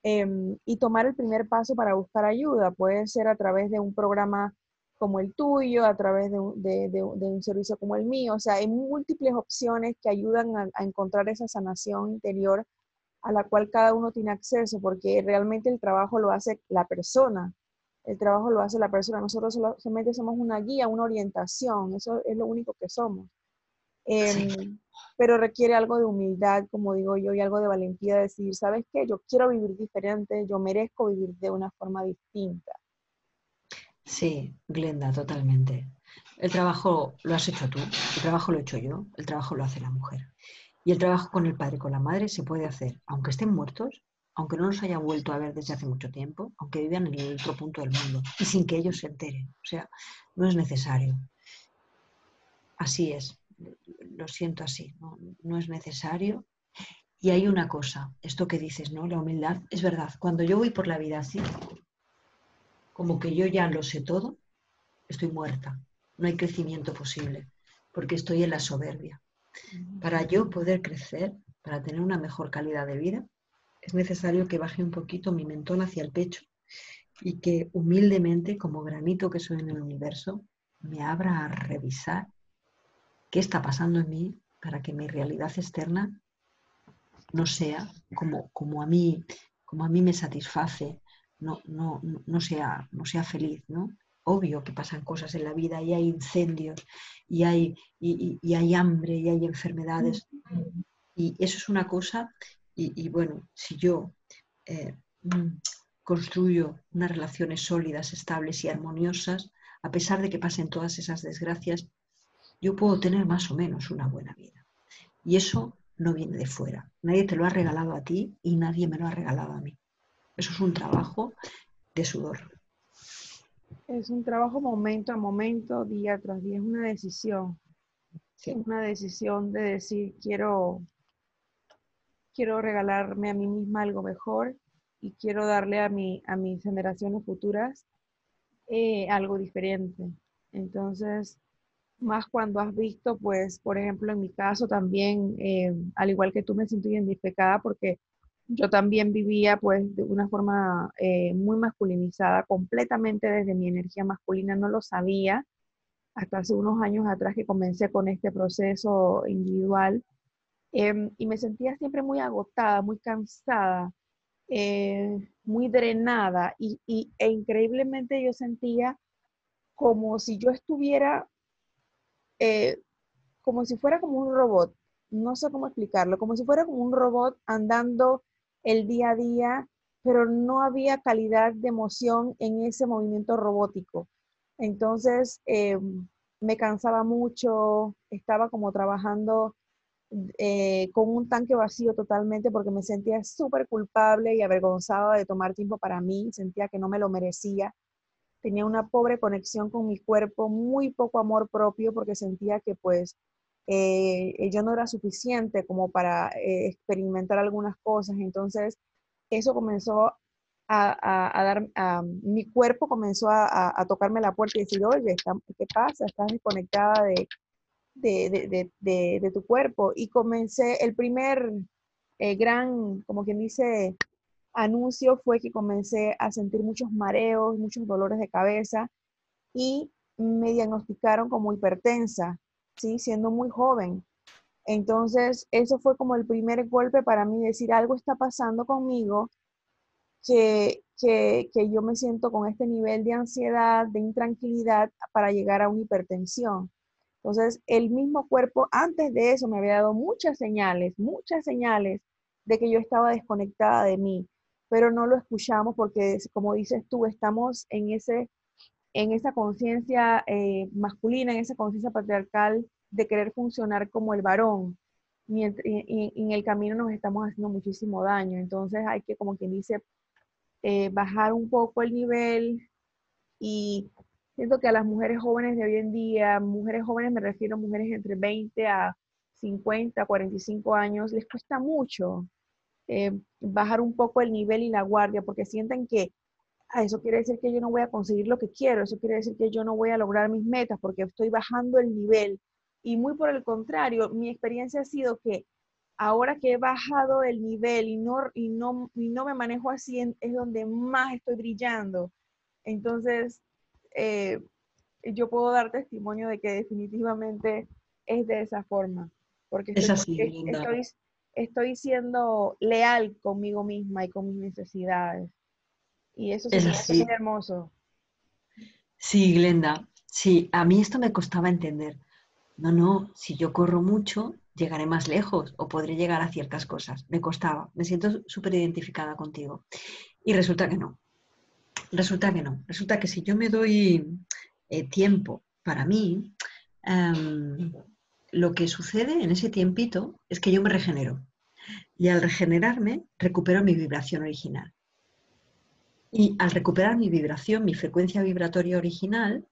Em, y tomar el primer paso para buscar ayuda puede ser a través de un programa como el tuyo, a través de un, servicio como el mío. O sea, hay múltiples opciones que ayudan a encontrar esa sanación interior a la cual cada uno tiene acceso, porque realmente el trabajo lo hace la persona el trabajo lo hace la persona. Nosotros solamente somos una guía, una orientación, eso es lo único que somos. Em, pero requiere algo de humildad, como digo yo, y algo de valentía de decir, ¿sabes qué? Yo quiero vivir diferente, yo merezco vivir de una forma distinta. Sí, Glenda, totalmente. El trabajo lo has hecho tú, el trabajo lo he hecho yo, el trabajo lo hace la mujer. Y el trabajo con el padre y con la madre se puede hacer, aunque estén muertos, aunque no nos haya vuelto a ver desde hace mucho tiempo, aunque vivan en el otro punto del mundo y sin que ellos se enteren. O sea, no es necesario. Así es, lo siento así, no, es necesario. Y hay una cosa, esto que dices, ¿no? La humildad, es verdad, cuando yo voy por la vida así, como que yo ya lo sé todo, estoy muerta, no hay crecimiento posible, porque estoy en la soberbia. Para yo poder crecer, para tener una mejor calidad de vida, es necesario que baje un poquito mi mentón hacia el pecho y que humildemente, como granito que soy en el universo, me abra a revisar qué está pasando en mí para que mi realidad externa no sea como, como, a, mí, como a mí me satisface, no, no, no, sea, no sea feliz, ¿no? Obvio que pasan cosas en la vida y hay incendios y hay, y hay hambre y hay enfermedades. Y eso es una cosa y, bueno, si yo eh, mm, construyo unas relaciones sólidas, estables y armoniosas, a pesar de que pasen todas esas desgracias, yo puedo tener más o menos una buena vida. Y eso no viene de fuera. Nadie te lo ha regalado a ti y nadie me lo ha regalado a mí. Eso es un trabajo de sudor. Es un trabajo momento a momento, día tras día, es una decisión. Es una decisión de decir, quiero, quiero regalarme a mí misma algo mejor y quiero darle a, mi, a mis generaciones futuras eh, algo diferente. Entonces, más cuando has visto, pues, por ejemplo, en mi caso también, eh, al igual que tú, me siento identificada porque yo también vivía, pues, de una forma eh, muy masculinizada, completamente desde mi energía masculina, no lo sabía hasta hace unos años atrás que comencé con este proceso individual em, y me sentía siempre muy agotada, muy cansada, eh, muy drenada y, e increíblemente yo sentía como si yo estuviera, eh, como si fuera como un robot, no sé cómo explicarlo, como si fuera como un robot andando el día a día, pero no había calidad de emoción en ese movimiento robótico. Entonces, eh, me cansaba mucho, estaba como trabajando eh, con un tanque vacío totalmente porque me sentía súper culpable y avergonzada de tomar tiempo para mí, sentía que no me lo merecía. Tenía una pobre conexión con mi cuerpo, muy poco amor propio porque sentía que pues eh, yo no era suficiente como para eh, experimentar algunas cosas. Entonces, eso comenzó a, dar, a, mi cuerpo comenzó a, tocarme la puerta y decir, oye, ¿qué pasa? Estás desconectada de, de, tu cuerpo. Y comencé, el primer eh, gran, como quien dice, anuncio fue que comencé a sentir muchos mareos, muchos dolores de cabeza y me diagnosticaron como hipertensa, ¿sí? siendo muy joven. Entonces, eso fue como el primer golpe para mí, decir, algo está pasando conmigo, que, que, que yo me siento con este nivel de ansiedad, de intranquilidad para llegar a una hipertensión. Entonces, el mismo cuerpo antes de eso me había dado muchas señales, muchas señales de que yo estaba desconectada de mí, pero no lo escuchamos porque, como dices tú, estamos en, ese, en esa conciencia eh, masculina, en esa conciencia patriarcal de querer funcionar como el varón. Y en, el camino nos estamos haciendo muchísimo daño. Entonces hay que, como quien dice, eh, bajar un poco el nivel y Siento que a las mujeres jóvenes de hoy en día, mujeres jóvenes me refiero a mujeres entre 20 a 50, 45 años, les cuesta mucho eh, bajar un poco el nivel y la guardia porque sienten que ah, eso quiere decir que yo no voy a conseguir lo que quiero, eso quiere decir que yo no voy a lograr mis metas porque estoy bajando el nivel. Y muy por el contrario, mi experiencia ha sido que ahora que he bajado el nivel y no, y no, y no me manejo así, es donde más estoy brillando. Entonces, eh, yo puedo dar testimonio de que definitivamente es de esa forma, porque estoy, estoy, siendo leal conmigo misma y con mis necesidades. Y eso es muy hermoso. Sí, Glenda, sí, a mí esto me costaba entender. No, no, si yo corro mucho, llegaré más lejos o podré llegar a ciertas cosas. Me costaba, me siento súper identificada contigo. Y resulta que no. Resulta que no. Resulta que si yo me doy eh, tiempo para mí, em, lo que sucede en ese tiempito es que yo me regenero. Y al regenerarme, recupero mi vibración original. Y al recuperar mi vibración, mi frecuencia vibratoria original,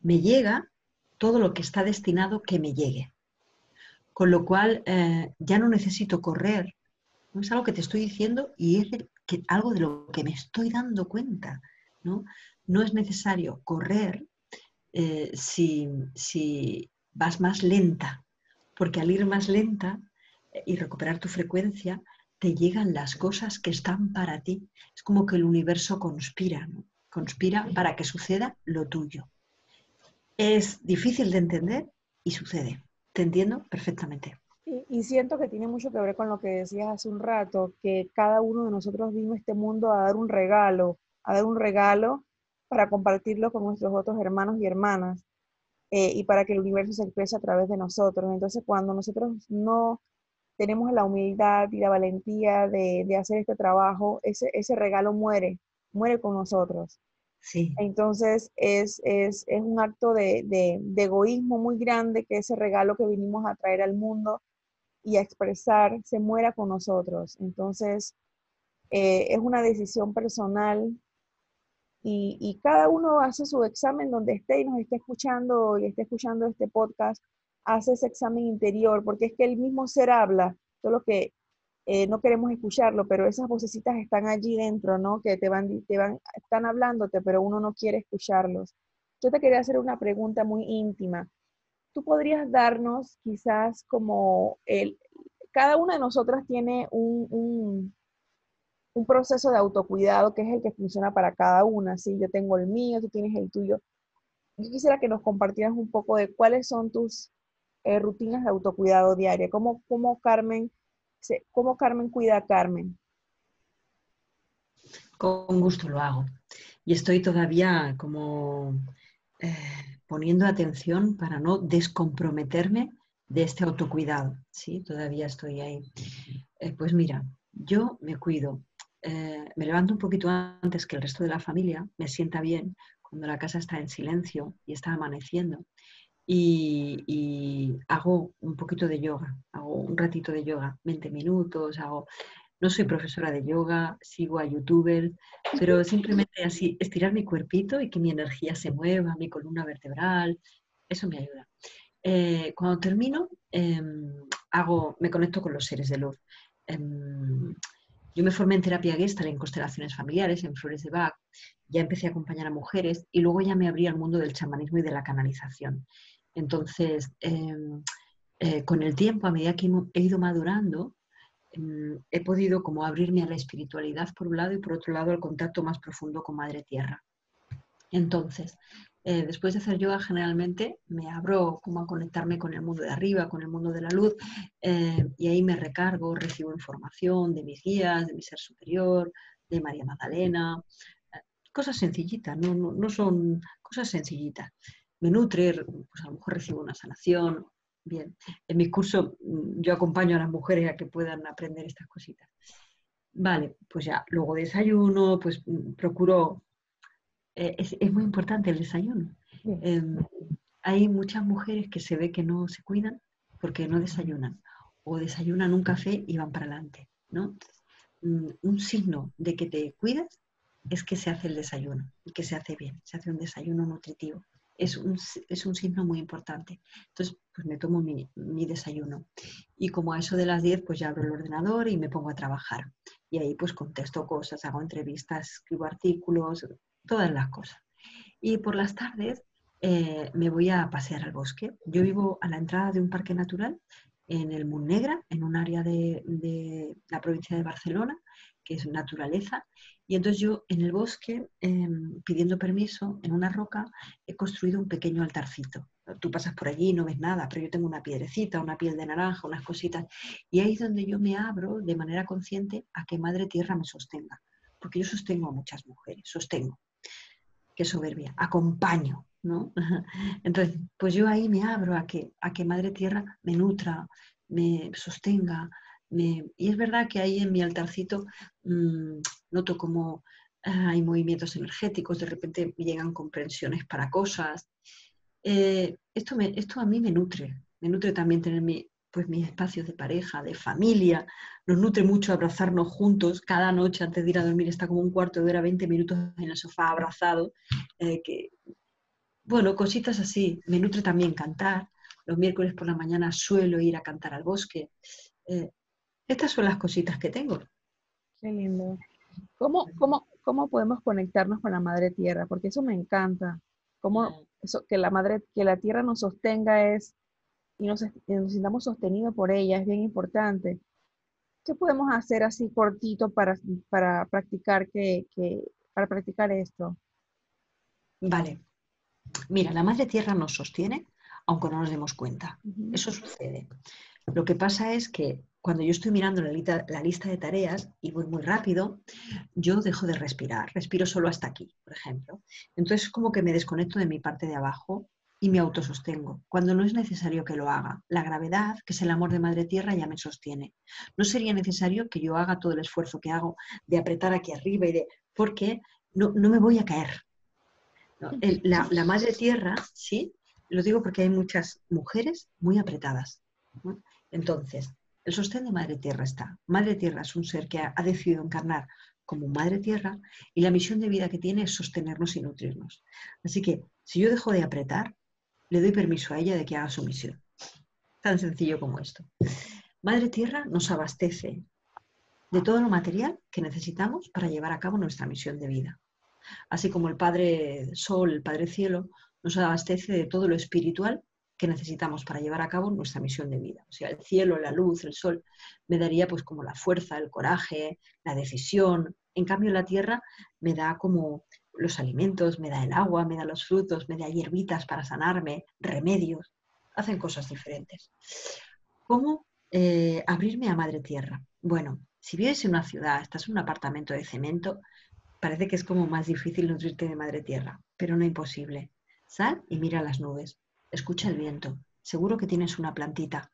me llega todo lo que está destinado que me llegue. Con lo cual eh, ya no necesito correr. Es algo que te estoy diciendo y es que algo de lo que me estoy dando cuenta. No, no es necesario correr eh, si, si, vas más lenta, porque al ir más lenta eh, y recuperar tu frecuencia, te llegan las cosas que están para ti. Es como que el universo conspira, ¿no? conspira para que suceda lo tuyo. Es difícil de entender y sucede. Te entiendo perfectamente. Y, siento que tiene mucho que ver con lo que decías hace un rato, que cada uno de nosotros vino a este mundo a dar un regalo, a dar un regalo para compartirlo con nuestros otros hermanos y hermanas eh, y para que el universo se exprese a través de nosotros. Entonces, cuando nosotros no tenemos la humildad y la valentía de, hacer este trabajo, ese, ese regalo muere, muere con nosotros. Sí. Entonces es, es, es un acto de, de, de, egoísmo muy grande que ese regalo que vinimos a traer al mundo y a expresar se muera con nosotros. Entonces eh, es una decisión personal y, cada uno hace su examen donde esté y nos esté escuchando y esté escuchando este podcast, hace ese examen interior, porque es que el mismo ser habla, solo que eh, no queremos escucharlo, pero esas vocecitas están allí dentro, ¿no? Que te van, te van, están hablándote, pero uno no quiere escucharlos. Yo te quería hacer una pregunta muy íntima. ¿Tú podrías darnos quizás como el, cada una de nosotras tiene un, un, proceso de autocuidado que es el que funciona para cada una, ¿sí? Yo tengo el mío, tú tienes el tuyo. Yo quisiera que nos compartieras un poco de cuáles son tus eh, rutinas de autocuidado diaria, cómo, cómo Carmen cómo Carmen cuida a Carmen. Con gusto lo hago. Y estoy todavía como eh, poniendo atención para no descomprometerme de este autocuidado. Sí, todavía estoy ahí. Eh, pues mira, yo me cuido. Eh, me levanto un poquito antes que el resto de la familia, me sienta bien cuando la casa está en silencio y está amaneciendo y, hago un poquito de yoga, hago un ratito de yoga, 20 minutos, hago... No soy profesora de yoga, sigo a youtubers, pero simplemente así, estirar mi cuerpito y que mi energía se mueva, mi columna vertebral, eso me ayuda. Eh, cuando termino, em, hago, me conecto con los seres de luz. Em, yo me formé en terapia Gestalt en constelaciones familiares, en flores de Bach, ya empecé a acompañar a mujeres y luego ya me abrí al mundo del chamanismo y de la canalización. Entonces, em, eh, con el tiempo, a medida que he ido madurando, he podido como abrirme a la espiritualidad por un lado y por otro lado al contacto más profundo con Madre Tierra. Entonces, eh, después de hacer yoga generalmente me abro como a conectarme con el mundo de arriba, con el mundo de la luz, eh, y ahí me recargo, recibo información de mis guías, de mi ser superior, de María Magdalena, cosas sencillitas, no, no son cosas sencillitas me nutre, pues a lo mejor recibo una sanación. Bien, en mi curso mm, yo acompaño a las mujeres a que puedan aprender estas cositas. Vale, pues ya, luego desayuno, pues mm, procuro, eh, es, muy importante el desayuno. Em, hay muchas mujeres que se ve que no se cuidan porque no desayunan o desayunan un café y van para adelante, ¿no? Mm, un signo de que te cuidas es que se hace el desayuno y que se hace bien, se hace un desayuno nutritivo es un, es un signo muy importante. Entonces, pues me tomo mi, mi, desayuno. Y como a eso de las 10, pues ya abro el ordenador y me pongo a trabajar. Y ahí pues contesto cosas, hago entrevistas, escribo artículos, todas las cosas. Y por las tardes eh, me voy a pasear al bosque. Yo vivo a la entrada de un parque natural en el Negra, en un área de, de la provincia de Barcelona, que es naturaleza, y entonces yo en el bosque, em, pidiendo permiso, en una roca, he construido un pequeño altarcito. Tú pasas por allí y no ves nada, pero yo tengo una piedrecita, una piel de naranja, unas cositas. Y ahí es donde yo me abro de manera consciente a que Madre Tierra me sostenga. Porque yo sostengo a muchas mujeres, sostengo. Qué soberbia, acompaño, ¿no? <laughs> Entonces, pues yo ahí me abro a que, a que Madre Tierra me nutra, me sostenga, y es verdad que ahí en mi altarcito mmm, noto como ah, hay movimientos energéticos, de repente llegan comprensiones para cosas. Eh, esto, me, esto a mí me nutre, me nutre también tener mi, pues, mis espacios de pareja, de familia, nos nutre mucho abrazarnos juntos cada noche antes de ir a dormir, está como un cuarto de hora, 20 minutos en el sofá abrazado, eh, bueno, cositas así, me nutre también cantar, los miércoles por la mañana suelo ir a cantar al bosque. Eh, estas son las cositas que tengo. Qué lindo. ¿Cómo, cómo, cómo podemos conectarnos con la Madre Tierra? Porque eso me encanta. Cómo eso, que la Madre, que la Tierra nos sostenga es y nos, nos sintamos sostenidos por ella es bien importante. ¿Qué podemos hacer así cortito para, para practicar que, que, para practicar esto? Vale. Mira, la Madre Tierra nos sostiene aunque no nos demos cuenta. Eso sucede. Lo que pasa es que cuando yo estoy mirando la lista, de tareas y voy muy rápido, yo dejo de respirar, respiro solo hasta aquí, por ejemplo. Entonces como que me desconecto de mi parte de abajo y me autosostengo, cuando no es necesario que lo haga. La gravedad, que es el amor de Madre Tierra, ya me sostiene. No sería necesario que yo haga todo el esfuerzo que hago de apretar aquí arriba y de... porque no, me voy a caer. la, madre tierra, sí, lo digo porque hay muchas mujeres muy apretadas. Entonces, el sostén de madre tierra está. Madre tierra es un ser que ha, ha decidido encarnar como madre tierra y la misión de vida que tiene es sostenernos y nutrirnos. Así que si yo dejo de apretar, le doy permiso a ella de que haga su misión. Tan sencillo como esto. Madre Tierra nos abastece de todo lo material que necesitamos para llevar a cabo nuestra misión de vida. Así como el Padre Sol, el Padre Cielo, nos abastece de todo lo espiritual que necesitamos para llevar a cabo nuestra misión de vida. O sea, el cielo, la luz, el sol, me daría pues como la fuerza, el coraje, la decisión. En cambio, la tierra me da como los alimentos, me da el agua, me da los frutos, me da hierbitas para sanarme, remedios. Hacen cosas diferentes. ¿Cómo eh, abrirme a Madre Tierra? Bueno, si vives en una ciudad, estás en un apartamento de cemento, parece que es como más difícil nutrirte de Madre Tierra, pero no imposible. Sal y mira las nubes, escucha el viento, seguro que tienes una plantita.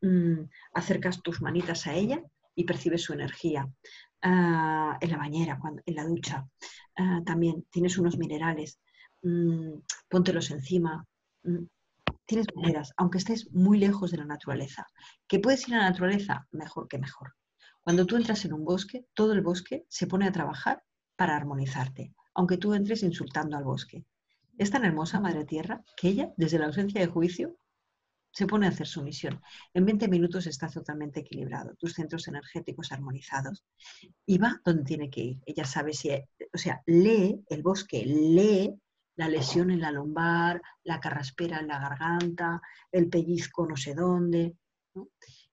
Mm, acercas tus manitas a ella y percibes su energía. Ah, en la bañera, cuando, en la ducha. Ah, también tienes unos minerales, mm, póntelos encima. Mm, tienes maneras, aunque estés muy lejos de la naturaleza. ¿Que puedes ir a la naturaleza? Mejor que mejor. Cuando tú entras en un bosque, todo el bosque se pone a trabajar para armonizarte, aunque tú entres insultando al bosque. Es tan hermosa Madre Tierra que ella, desde la ausencia de juicio, se pone a hacer su misión. En 20 minutos está totalmente equilibrado, tus centros energéticos armonizados y va donde tiene que ir. Ella sabe si, o sea, lee el bosque, lee la lesión en la lumbar, la carraspera en la garganta, el pellizco no sé dónde.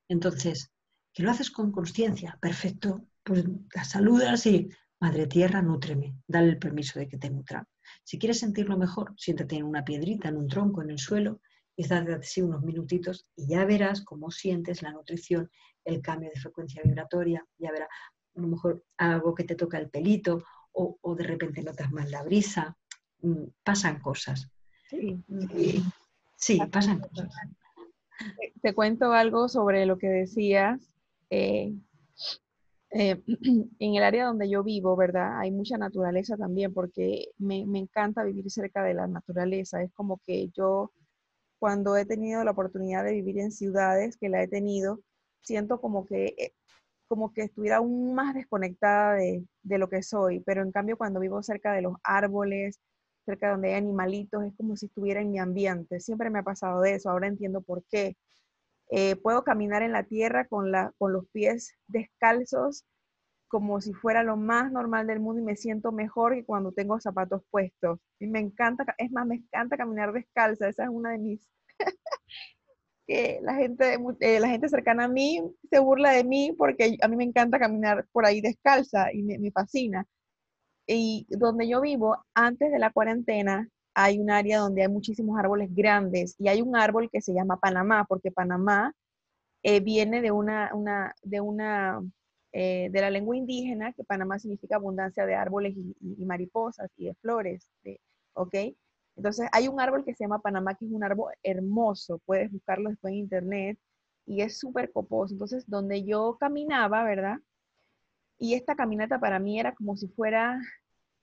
Entonces, que lo haces con conciencia, perfecto, pues la saludas y, Madre Tierra, nútreme, dale el permiso de que te nutra. Si quieres sentirlo mejor, siéntate en una piedrita, en un tronco, en el suelo y date así unos minutitos y ya verás cómo sientes la nutrición, el cambio de frecuencia vibratoria, ya verás a lo mejor algo que te toca el pelito o, de repente notas más la brisa, mm, pasan cosas. Sí, sí pasan cosas. Te, cuento algo sobre lo que decías. Eh, eh, <clears throat> en el área donde yo vivo, ¿verdad? Hay mucha naturaleza también porque me, me, encanta vivir cerca de la naturaleza. Es como que yo cuando he tenido la oportunidad de vivir en ciudades, que la he tenido, siento como que, eh, como que estuviera aún más desconectada de, de lo que soy, pero en cambio cuando vivo cerca de los árboles, cerca de donde hay animalitos, es como si estuviera en mi ambiente. Siempre me ha pasado eso, ahora entiendo por qué. Eh, puedo caminar en la tierra con, la, con los pies descalzos como si fuera lo más normal del mundo y me siento mejor que cuando tengo zapatos puestos. Y me encanta, es más, me encanta caminar descalza, esa es una de mis... <laughs> que la gente, eh, la gente cercana a mí se burla de mí porque a mí me encanta caminar por ahí descalza y me, me fascina. Y donde yo vivo, antes de la cuarentena, hay un área donde hay muchísimos árboles grandes y hay un árbol que se llama Panamá, porque Panamá eh, viene de una, eh, de la lengua indígena, que Panamá significa abundancia de árboles y, mariposas y de flores, ¿ok? Entonces hay un árbol que se llama Panamá, que es un árbol hermoso, puedes buscarlo después en internet, y es súper coposo. Entonces, donde yo caminaba, ¿verdad? Y esta caminata para mí era como si fuera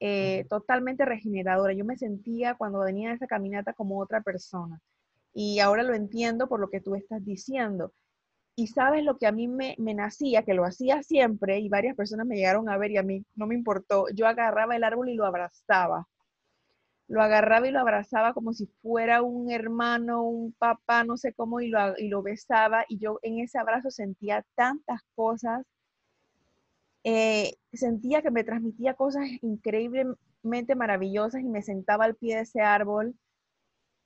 eh, totalmente regeneradora. Yo me sentía cuando venía a esa caminata como otra persona. Y ahora lo entiendo por lo que tú estás diciendo. Y sabes lo que a mí me, nacía, que lo hacía siempre y varias personas me llegaron a ver y a mí no me importó. Yo agarraba el árbol y lo abrazaba. Lo agarraba y lo abrazaba como si fuera un hermano, un papá, no sé cómo, y lo, y lo besaba. Y yo en ese abrazo sentía tantas cosas. Eh, sentía que me transmitía cosas increíblemente maravillosas y me sentaba al pie de ese árbol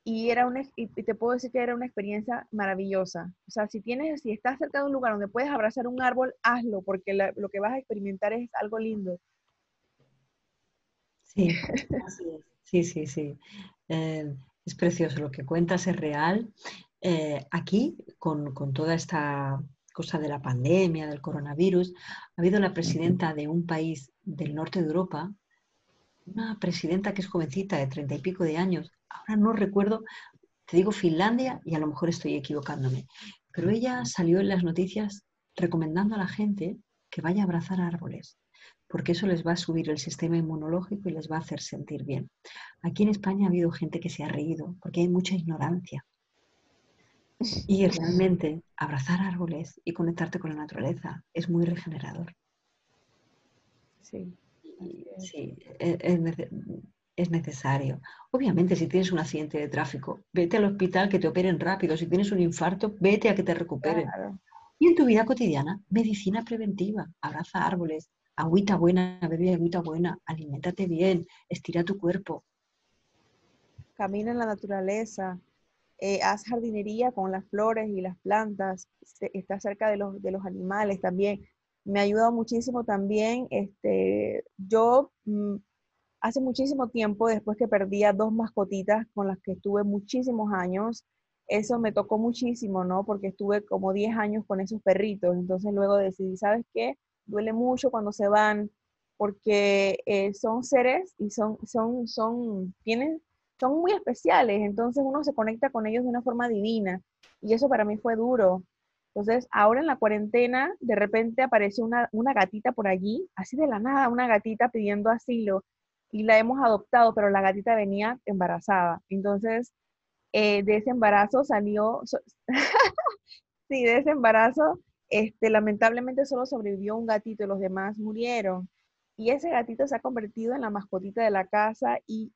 y era una, y te puedo decir que era una experiencia maravillosa. O sea, si tienes, si estás cerca de un lugar donde puedes abrazar un árbol, hazlo, porque lo que vas a experimentar es algo lindo. Sí, Sí, sí, sí. Eh, es precioso, lo que cuentas es real. Eh, aquí, con, con toda esta cosa de la pandemia, del coronavirus, ha habido la presidenta de un país del norte de Europa, una presidenta que es jovencita de treinta y pico de años, ahora no recuerdo, te digo Finlandia y a lo mejor estoy equivocándome, pero ella salió en las noticias recomendando a la gente que vaya a abrazar árboles, porque eso les va a subir el sistema inmunológico y les va a hacer sentir bien. Aquí en España ha habido gente que se ha reído porque hay mucha ignorancia. Y realmente abrazar árboles y conectarte con la naturaleza es muy regenerador. Sí. Sí, e, es, necesario. Obviamente, si tienes un accidente de tráfico, vete al hospital que te operen rápido. Si tienes un infarto, vete a que te recuperen. Y en tu vida cotidiana, medicina preventiva, abraza árboles, agüita buena, bebe agüita buena, aliméntate bien, estira tu cuerpo. Camina en la naturaleza, eh, haz jardinería con las flores y las plantas, está cerca de los, de los animales también. Me ha ayudado muchísimo también, este, yo mm, hace muchísimo tiempo, después que perdí a dos mascotitas con las que estuve muchísimos años, eso me tocó muchísimo, ¿no? Porque estuve como 10 años con esos perritos, entonces luego decidí, ¿sabes qué? duele mucho cuando se van, porque eh, son seres y son, son, son, tienen, son muy especiales, entonces uno se conecta con ellos de una forma divina, y eso para mí fue duro. Entonces, ahora en la cuarentena, de repente apareció una, una gatita por allí, así de la nada, una gatita pidiendo asilo, y la hemos adoptado, pero la gatita venía embarazada. Entonces, eh, de ese embarazo salió, <laughs> sí, de ese embarazo este, lamentablemente solo sobrevivió un gatito y los demás murieron. Y ese gatito se ha convertido en la mascotita de la casa y,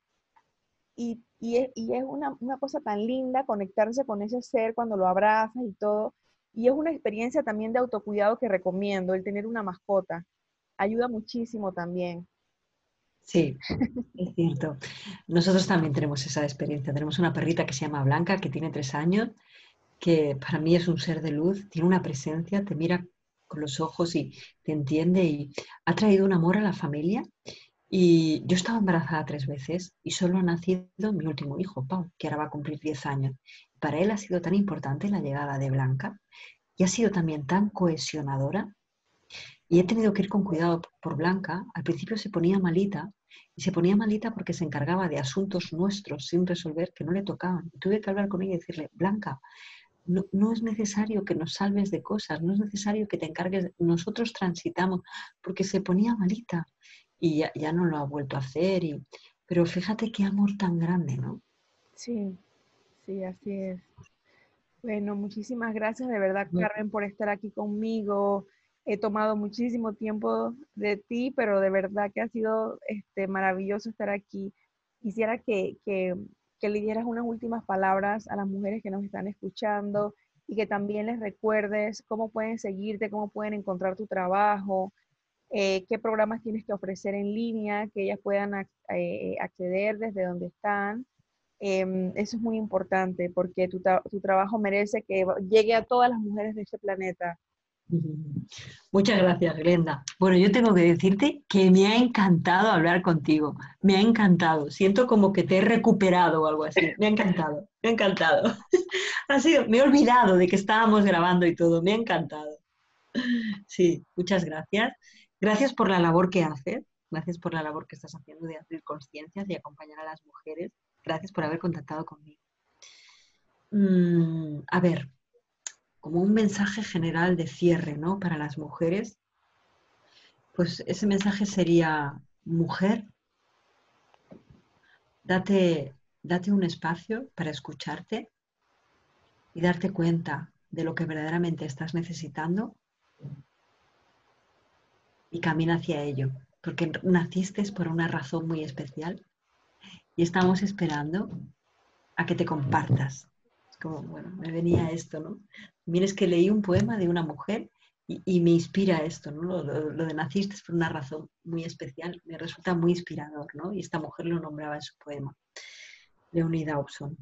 y, es, una, cosa tan linda conectarse con ese ser cuando lo abrazas y todo. Y es una experiencia también de autocuidado que recomiendo, el tener una mascota. Ayuda muchísimo también. Sí, es cierto. Nosotros también tenemos esa experiencia. Tenemos una perrita que se llama Blanca, que tiene tres años que para mí es un ser de luz, tiene una presencia, te mira con los ojos y te entiende y ha traído un amor a la familia. Y yo estaba embarazada tres veces y solo ha nacido mi último hijo, Pau, que ahora va a cumplir 10 años. Para él ha sido tan importante la llegada de Blanca y ha sido también tan cohesionadora. Y he tenido que ir con cuidado por Blanca. Al principio se ponía malita y se ponía malita porque se encargaba de asuntos nuestros sin resolver que no le tocaban. tuve que hablar con ella y decirle, Blanca, no, es necesario que nos salves de cosas, no es necesario que te encargues, nosotros transitamos, porque se ponía malita y ya, no lo ha vuelto a hacer. Y, pero fíjate qué amor tan grande, ¿no? Sí, sí, así es. Bueno, muchísimas gracias de verdad, Carmen, por estar aquí conmigo. He tomado muchísimo tiempo de ti, pero de verdad que ha sido este, maravilloso estar aquí. Quisiera que, que que le dieras unas últimas palabras a las mujeres que nos están escuchando y que también les recuerdes cómo pueden seguirte, cómo pueden encontrar tu trabajo, eh, qué programas tienes que ofrecer en línea, que ellas puedan eh, acceder desde donde están. Em, eso es muy importante porque tu, trabajo merece que llegue a todas las mujeres de este planeta. <laughs> Muchas gracias, Glenda. Bueno, yo tengo que decirte que me ha encantado hablar contigo. Me ha encantado. Siento como que te he recuperado o algo así. Me ha encantado. Me ha encantado. <laughs> Me he olvidado de que estábamos grabando y todo. Me ha encantado. Sí, muchas gracias. Gracias por la labor que haces. Gracias por la labor que estás haciendo de abrir conciencias y acompañar a las mujeres. Gracias por haber contactado conmigo. Mm, a ver, como un mensaje general de cierre ¿no? para las mujeres, pues ese mensaje sería, mujer, date, date un espacio para escucharte y darte cuenta de lo que verdaderamente estás necesitando y camina hacia ello, porque naciste por una razón muy especial y estamos esperando a que te compartas como, bueno, me venía esto, ¿no? También es que leí un poema de una mujer y, me inspira esto, ¿no? Lo, de naciste por una razón muy especial, me resulta muy inspirador, ¿no? Y esta mujer lo nombraba en su poema, Leonida Dobson.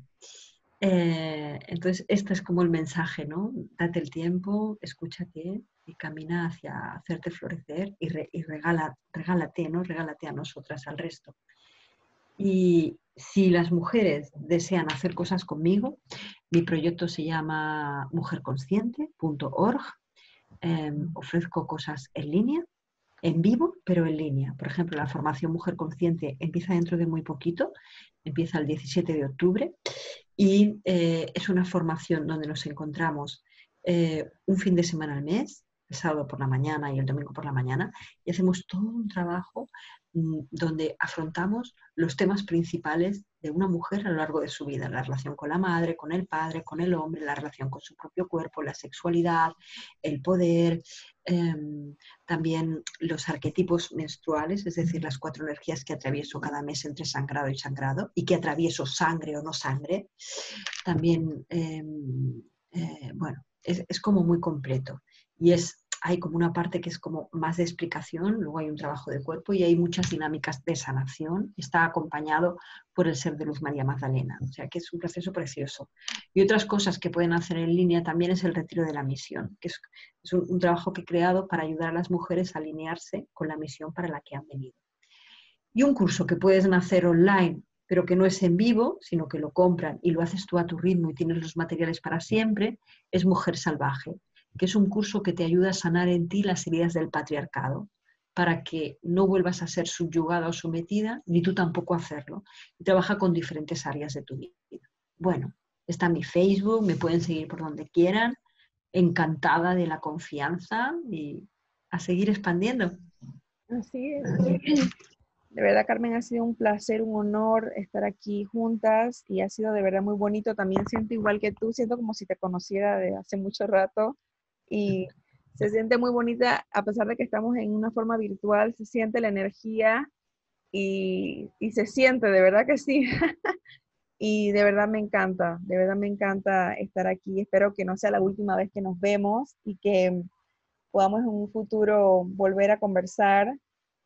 Eh, entonces, este es como el mensaje, ¿no? Date el tiempo, escúchate y camina hacia hacerte florecer y, regala, regálate, ¿no? Regálate a nosotras, al resto. Y si las mujeres desean hacer cosas conmigo, mi proyecto se llama mujerconsciente.org. Em, ofrezco cosas en línea, en vivo, pero en línea. Por ejemplo, la formación Mujer Consciente empieza dentro de muy poquito, empieza el 17 de octubre y eh, es una formación donde nos encontramos eh, un fin de semana al mes el sábado por la mañana y el domingo por la mañana, y hacemos todo un trabajo mm, donde afrontamos los temas principales de una mujer a lo largo de su vida, la relación con la madre, con el padre, con el hombre, la relación con su propio cuerpo, la sexualidad, el poder, em, también los arquetipos menstruales, es decir, las cuatro energías que atravieso cada mes entre sangrado y sangrado y que atravieso sangre o no sangre. También, em, eh, bueno, es, es como muy completo y es hay como una parte que es como más de explicación, luego hay un trabajo de cuerpo y hay muchas dinámicas de sanación. Está acompañado por el ser de Luz María Magdalena, o sea que es un proceso precioso. Y otras cosas que pueden hacer en línea también es el retiro de la misión, que es, un, trabajo que he creado para ayudar a las mujeres a alinearse con la misión para la que han venido. Y un curso que puedes hacer online pero que no es en vivo, sino que lo compran y lo haces tú a tu ritmo y tienes los materiales para siempre, es Mujer Salvaje que es un curso que te ayuda a sanar en ti las heridas del patriarcado, para que no vuelvas a ser subyugada o sometida, ni tú tampoco hacerlo. Y trabaja con diferentes áreas de tu vida. Bueno, está mi Facebook, me pueden seguir por donde quieran. Encantada de la confianza y a seguir expandiendo. Así es. De verdad, Carmen, ha sido un placer, un honor estar aquí juntas y ha sido de verdad muy bonito. También siento igual que tú, siento como si te conociera de hace mucho rato y se siente muy bonita, a pesar de que estamos en una forma virtual, se siente la energía y, se siente, de verdad que sí. <laughs> y de verdad me encanta, de verdad me encanta estar aquí. Espero que no sea la última vez que nos vemos y que podamos en un futuro volver a conversar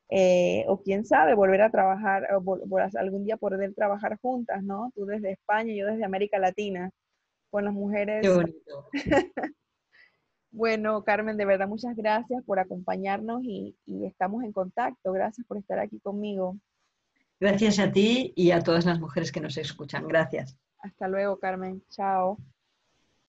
eh, o quién sabe, volver a trabajar, o algún día poder trabajar juntas, ¿no? Tú desde España, yo desde América Latina, con las mujeres. Qué bonito. <laughs> Bueno, Carmen, de verdad muchas gracias por acompañarnos y, estamos en contacto. Gracias por estar aquí conmigo. Gracias a ti y a todas las mujeres que nos escuchan. Gracias. Hasta luego, Carmen. Chao.